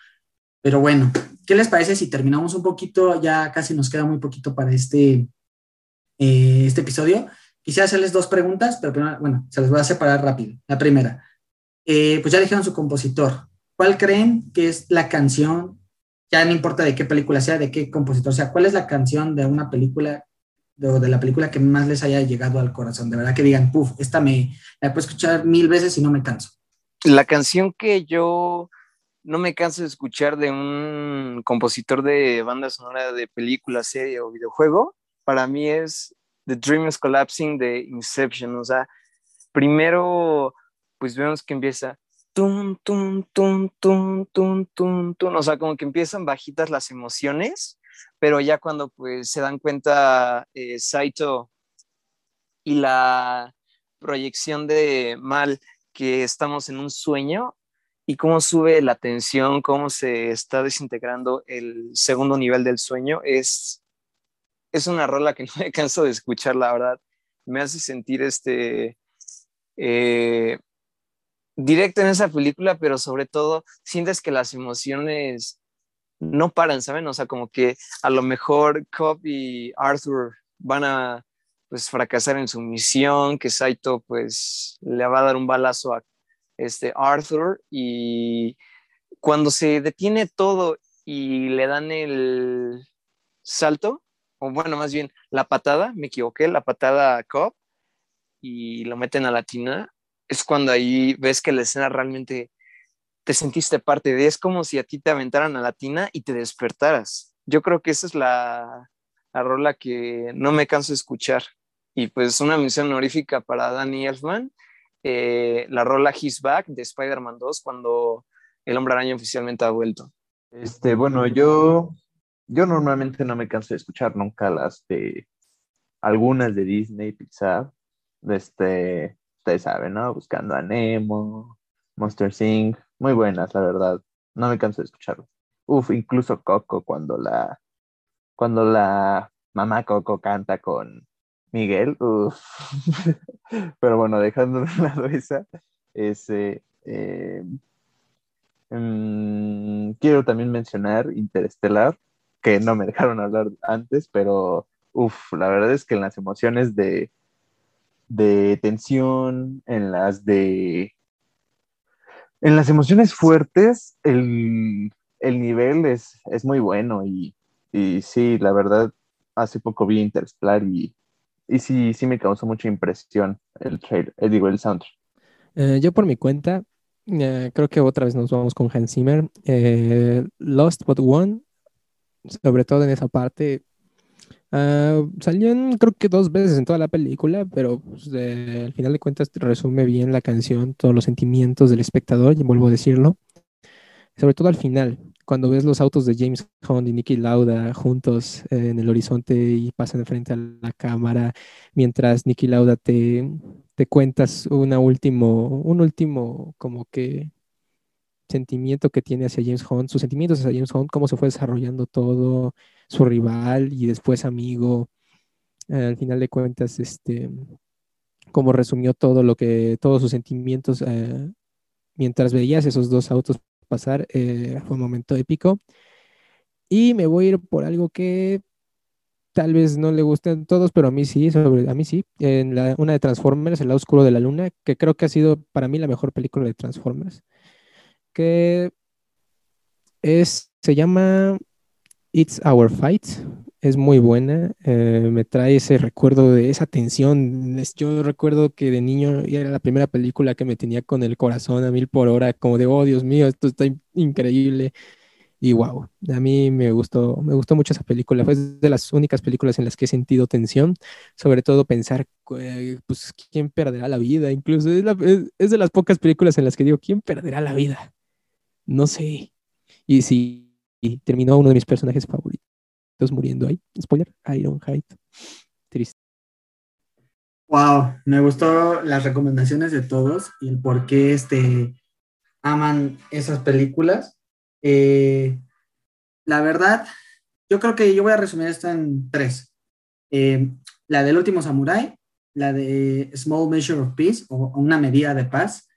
Pero bueno, ¿qué les parece si terminamos un poquito? Ya casi nos queda muy poquito para este, eh, este episodio. Quisiera hacerles dos preguntas, pero primero, bueno, se las voy a separar rápido. La primera, eh, pues ya dijeron su compositor. ¿Cuál creen que es la canción? Ya no importa de qué película sea, de qué compositor sea, ¿cuál es la canción de una película de, de la película que más les haya llegado al corazón. De verdad que digan, puff, esta me la puedo escuchar mil veces y no me canso. La canción que yo no me canso de escuchar de un compositor de banda sonora de película, serie o videojuego, para mí es The Dream is Collapsing de Inception. O sea, primero, pues vemos que empieza tum, tum, tum, tum, tum, tum, tum. O sea, como que empiezan bajitas las emociones pero ya cuando pues se dan cuenta eh, Saito y la proyección de Mal que estamos en un sueño y cómo sube la tensión, cómo se está desintegrando el segundo nivel del sueño, es, es una rola que no me canso de escuchar, la verdad. Me hace sentir este... Eh, directo en esa película, pero sobre todo sientes que las emociones no paran, ¿saben? O sea, como que a lo mejor Cobb y Arthur van a pues fracasar en su misión, que Saito pues le va a dar un balazo a este Arthur y cuando se detiene todo y le dan el salto, o bueno, más bien la patada, me equivoqué, la patada a Cobb, y lo meten a latina, es cuando ahí ves que la escena realmente te sentiste parte de, es como si a ti te aventaran a latina y te despertaras. Yo creo que esa es la, la rola que no me canso de escuchar. Y pues una misión honorífica para Danny Elfman, eh, la rola His Back de Spider-Man 2 cuando el hombre araña oficialmente ha vuelto. Este, bueno, yo, yo normalmente no me canso de escuchar nunca las de algunas de Disney, Pixar. Este, ustedes saben, ¿no? Buscando a Nemo, Monster Inc. Muy buenas, la verdad. No me canso de escucharlas. Uf, incluso Coco cuando la cuando la mamá Coco canta con Miguel. Uf. Pero bueno, dejando de lado esa, ese, eh, mm, quiero también mencionar Interestelar, que no me dejaron hablar antes, pero uf, la verdad es que en las emociones de, de tensión, en las de... En las emociones fuertes, el, el nivel es, es, muy bueno y, y, sí, la verdad, hace poco vi Interstellar y, y sí, sí me causó mucha impresión el trailer, eh, digo, el soundtrack. Eh, yo por mi cuenta, eh, creo que otra vez nos vamos con Hans Zimmer. Lost But One, sobre todo en esa parte, Uh, salían creo que dos veces en toda la película, pero pues, al final de cuentas resume bien la canción, todos los sentimientos del espectador, y vuelvo a decirlo. Sobre todo al final, cuando ves los autos de James Hunt y Nicky Lauda juntos eh, en el horizonte y pasan frente a la cámara, mientras Nicky Lauda te, te cuentas una último, un último como que sentimiento que tiene hacia James Hunt, sus sentimientos hacia James Hunt, cómo se fue desarrollando todo, su rival y después amigo. Al final de cuentas, este, cómo resumió todo lo que, todos sus sentimientos eh, mientras veías esos dos autos pasar, eh, fue un momento épico. Y me voy a ir por algo que tal vez no le gusten todos, pero a mí sí, sobre, a mí sí. En la, una de Transformers, El lado oscuro de la luna, que creo que ha sido para mí la mejor película de Transformers que es, se llama It's Our Fight. Es muy buena, eh, me trae ese recuerdo de esa tensión. Yo recuerdo que de niño era la primera película que me tenía con el corazón a mil por hora, como de, oh Dios mío, esto está increíble. Y wow, a mí me gustó, me gustó mucho esa película. Fue de las únicas películas en las que he sentido tensión, sobre todo pensar, eh, pues, ¿quién perderá la vida? Incluso es, es de las pocas películas en las que digo, ¿quién perderá la vida? No sé. Y si terminó uno de mis personajes favoritos muriendo ahí. Spoiler, Ironhide. Triste. Wow, me gustó las recomendaciones de todos y el por qué este, aman esas películas. Eh, la verdad, yo creo que yo voy a resumir esto en tres. Eh, la del último Samurai, la de Small Measure of Peace o Una medida de paz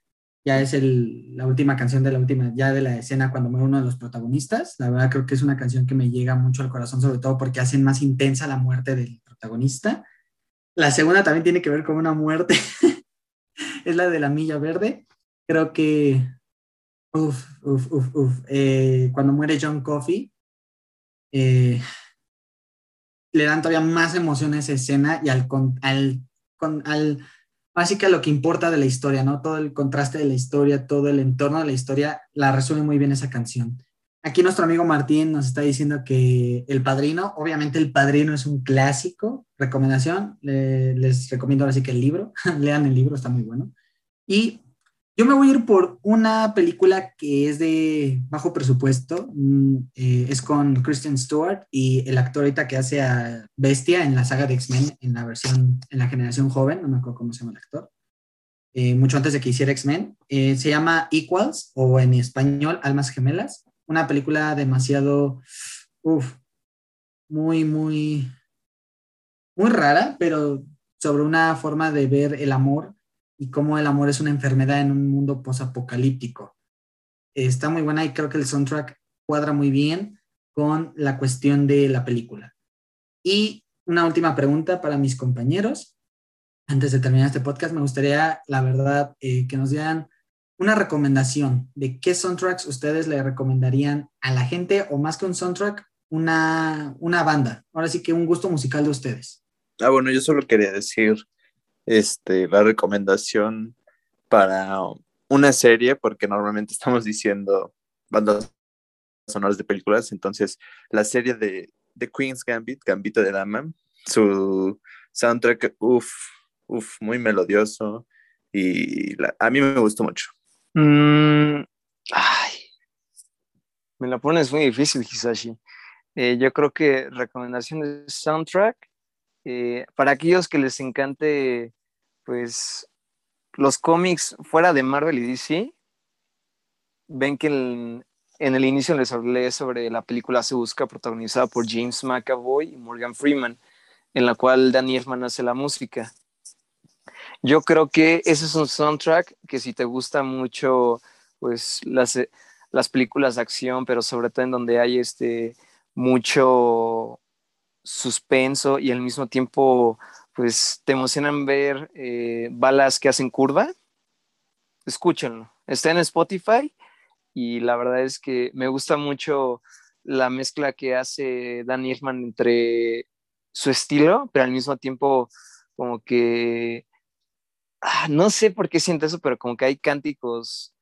ya es el, la última canción de la última, ya de la escena cuando muere uno de los protagonistas. La verdad creo que es una canción que me llega mucho al corazón, sobre todo porque hacen más intensa la muerte del protagonista. La segunda también tiene que ver con una muerte, es la de la milla verde. Creo que, uff, uff, uff, uff, eh, cuando muere John Coffey, eh, le dan todavía más emoción a esa escena y al, al, al así que lo que importa de la historia, ¿no? Todo el contraste de la historia, todo el entorno de la historia, la resume muy bien esa canción. Aquí nuestro amigo Martín nos está diciendo que El Padrino, obviamente El Padrino es un clásico, recomendación, les recomiendo ahora sí que el libro, lean el libro, está muy bueno. Y yo me voy a ir por una película que es de bajo presupuesto, mm, eh, es con Kristen Stewart y el actor ahorita que hace a Bestia en la saga de X-Men, en la versión, en la generación joven, no me acuerdo cómo se llama el actor, eh, mucho antes de que hiciera X-Men, eh, se llama Equals o en español Almas Gemelas, una película demasiado, uff, muy, muy, muy rara, pero sobre una forma de ver el amor y cómo el amor es una enfermedad en un mundo posapocalíptico. Está muy buena y creo que el soundtrack cuadra muy bien con la cuestión de la película. Y una última pregunta para mis compañeros. Antes de terminar este podcast, me gustaría, la verdad, eh, que nos dieran una recomendación de qué soundtracks ustedes le recomendarían a la gente o más que un soundtrack, una, una banda. Ahora sí que un gusto musical de ustedes. Ah, bueno, yo solo quería decir este, la recomendación para una serie, porque normalmente estamos diciendo bandas sonoras de películas, entonces la serie de The Queen's Gambit, Gambito de Dama, su soundtrack, uff, uff, muy melodioso y a mí me gustó mucho. Mm, ay, me la pones muy difícil, Hisashi. Eh, yo creo que recomendación de soundtrack, eh, para aquellos que les encante, pues, los cómics fuera de Marvel y DC, ven que en el inicio les hablé sobre la película Se Busca, protagonizada por James McAvoy y Morgan Freeman, en la cual Danny Elfman hace la música. Yo creo que ese es un soundtrack que si te gusta mucho, pues, las, las películas de acción, pero sobre todo en donde hay este mucho suspenso y al mismo tiempo pues te emocionan ver eh, balas que hacen curva, escúchenlo. Está en Spotify y la verdad es que me gusta mucho la mezcla que hace Dan Irman entre su estilo, pero al mismo tiempo como que, ah, no sé por qué siento eso, pero como que hay cánticos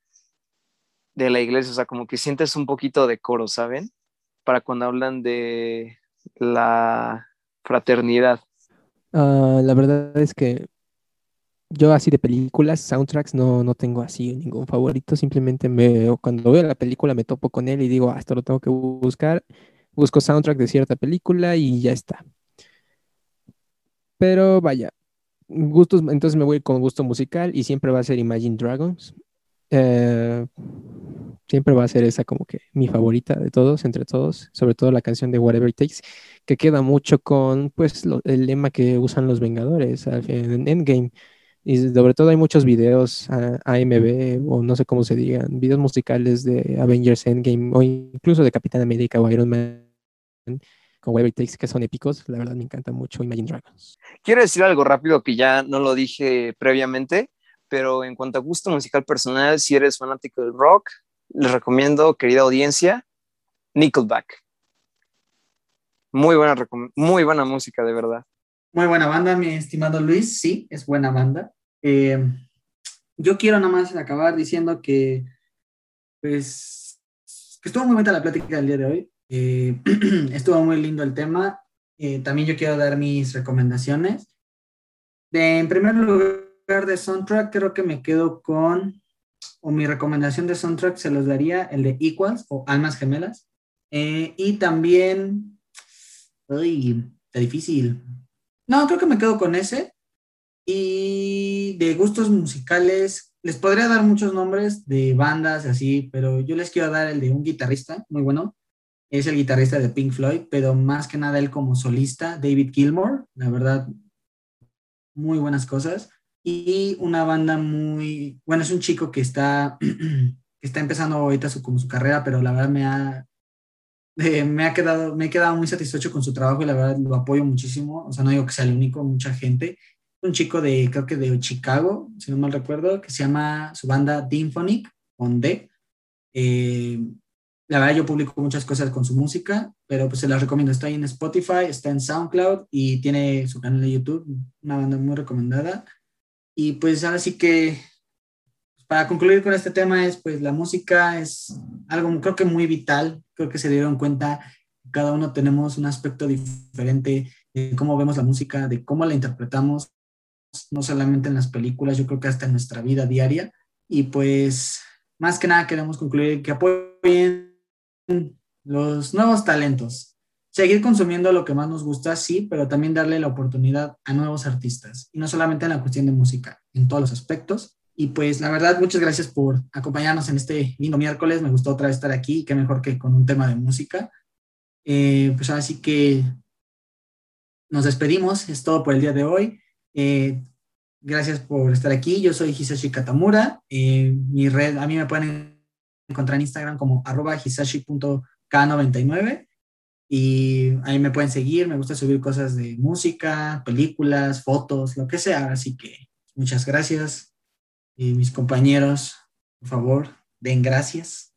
de la iglesia, o sea, como que sientes un poquito de coro, ¿saben? Para cuando hablan de la fraternidad. Ah, la verdad es que yo así de películas, soundtracks, no, no tengo así ningún favorito, simplemente me, cuando veo la película me topo con él y digo, ah, esto lo tengo que buscar, busco soundtrack de cierta película y ya está. Pero vaya, gustos, entonces me voy con gusto musical y siempre va a ser Imagine Dragons. Eh, siempre va a ser esa como que mi favorita de todos, entre todos, sobre todo la canción de Whatever It Takes, que queda mucho con pues el lema que usan los Vengadores en Endgame. Y sobre todo hay muchos videos AMB o no sé cómo se digan, videos musicales de Avengers Endgame o incluso de Capitán América o Iron Man con Whatever It Takes que son épicos. La verdad me encanta mucho Imagine Dragons. Quiero decir algo rápido que ya no lo dije previamente pero en cuanto a gusto musical personal, si eres fanático del rock, les recomiendo, querida audiencia, Nickelback. Muy buena, muy buena música, de verdad. Muy buena banda, mi estimado Luis. Sí, es buena banda. Eh, yo quiero nada más acabar diciendo que, pues, que estuvo muy buena la plática del día de hoy. Eh, estuvo muy lindo el tema. Eh, también yo quiero dar mis recomendaciones. en primer lugar, de soundtrack, creo que me quedo con, o mi recomendación de soundtrack se los daría el de Equals o Almas Gemelas. Eh, y también, uy, está difícil. No, creo que me quedo con ese. Y de gustos musicales, les podría dar muchos nombres de bandas así, pero yo les quiero dar el de un guitarrista muy bueno. Es el guitarrista de Pink Floyd, pero más que nada él como solista, David Gilmour. La verdad, muy buenas cosas y una banda muy, bueno, es un chico que está, que está empezando ahorita su, como su carrera, pero la verdad me ha, eh, me ha quedado, me he quedado muy satisfecho con su trabajo y la verdad lo apoyo muchísimo, o sea, no digo que sea el único, mucha gente. Un chico de, creo que de Chicago, si no mal recuerdo, que se llama su banda Dymphonic, con D. Eh, la verdad yo publico muchas cosas con su música, pero pues se las recomiendo. Está en Spotify, está en SoundCloud y tiene su canal de YouTube, una banda muy recomendada. Y pues ahora sí que, para concluir con este tema, es pues la música es algo creo que muy vital, creo que se dieron cuenta, cada uno tenemos un aspecto diferente de cómo vemos la música, de cómo la interpretamos, no solamente en las películas, yo creo que hasta en nuestra vida diaria. Y pues más que nada queremos concluir que apoyen los nuevos talentos, seguir consumiendo lo que más nos gusta, sí, pero también darle la oportunidad a nuevos artistas. Y no solamente en la cuestión de música, en todos los aspectos. Y pues la verdad, muchas gracias por acompañarnos en este lindo miércoles. Me gustó otra vez estar aquí, qué mejor que con un tema de música. Eh, pues así que nos despedimos, es todo por el día de hoy. Eh, gracias por estar aquí. Yo soy Hisashi Katamura. Eh, mi red, a mí me pueden encontrar en Instagram como arroba hisashi.k99. Y ahí me pueden seguir, me gusta subir cosas de música, películas, fotos, lo que sea. Así que muchas gracias. Y mis compañeros, por favor, den gracias.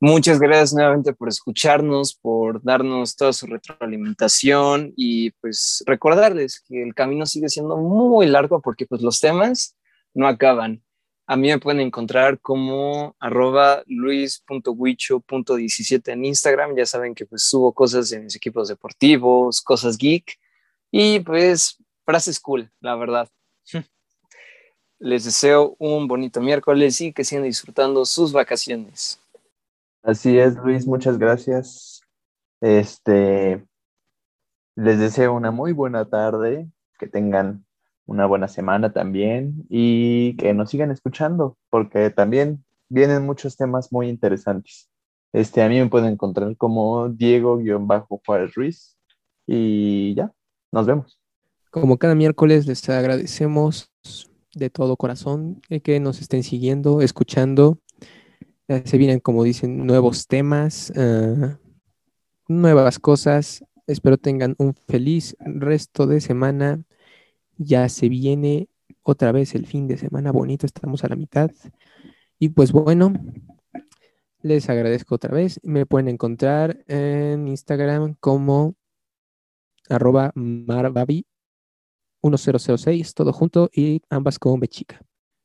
Muchas gracias nuevamente por escucharnos, por darnos toda su retroalimentación y pues recordarles que el camino sigue siendo muy largo porque pues los temas no acaban. A mí me pueden encontrar como arroba luis.huicho.17 en Instagram. Ya saben que pues subo cosas en mis equipos deportivos, cosas geek y pues frases cool, la verdad. Les deseo un bonito miércoles y que sigan disfrutando sus vacaciones. Así es, Luis, muchas gracias. Este, les deseo una muy buena tarde, que tengan una buena semana también y que nos sigan escuchando, porque también vienen muchos temas muy interesantes. Este, a mí me pueden encontrar como Diego-Juárez Ruiz y ya, nos vemos. Como cada miércoles les agradecemos de todo corazón que nos estén siguiendo, escuchando. se vienen, como dicen, nuevos temas, ah, nuevas cosas. Espero tengan un feliz resto de semana. Ya se viene otra vez el fin de semana bonito, estamos a la mitad. Y pues bueno, les agradezco otra vez. Me pueden encontrar en Instagram como arroba marbabi 1006, todo junto y ambas con B chica.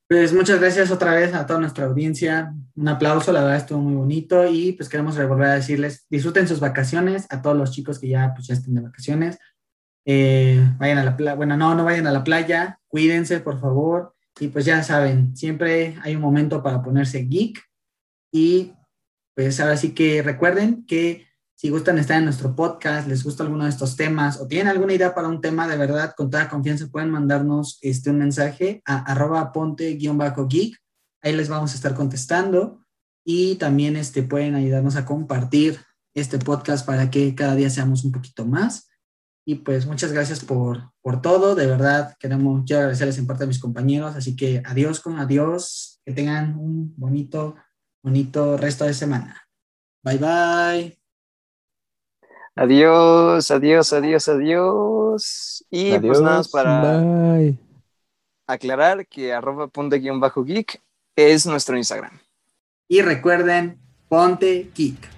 Pues muchas gracias otra vez a toda nuestra audiencia. Un aplauso, la verdad estuvo muy bonito y pues queremos volver a decirles, disfruten sus vacaciones, a todos los chicos que ya pues ya estén de vacaciones. Eh, vayan a la playa, bueno, no, no vayan a la playa, cuídense por favor y pues ya saben, siempre hay un momento para ponerse geek y pues ahora sí que recuerden que si gustan estar en nuestro podcast, les gusta alguno de estos temas o tienen alguna idea para un tema de verdad, con toda confianza pueden mandarnos este, un mensaje a arroba ponte-geek. Ahí les vamos a estar contestando y también este, pueden ayudarnos a compartir este podcast para que cada día seamos un poquito más. Y pues muchas gracias por, por todo. De verdad, queremos, quiero agradecerles en parte a mis compañeros. Así que adiós con adiós. Que tengan un bonito, bonito resto de semana. Bye bye. Adiós, adiós, adiós, adiós. Y pues nada para aclarar que arroba ponte guion bajo geek es nuestro Instagram. Y recuerden, ponte geek.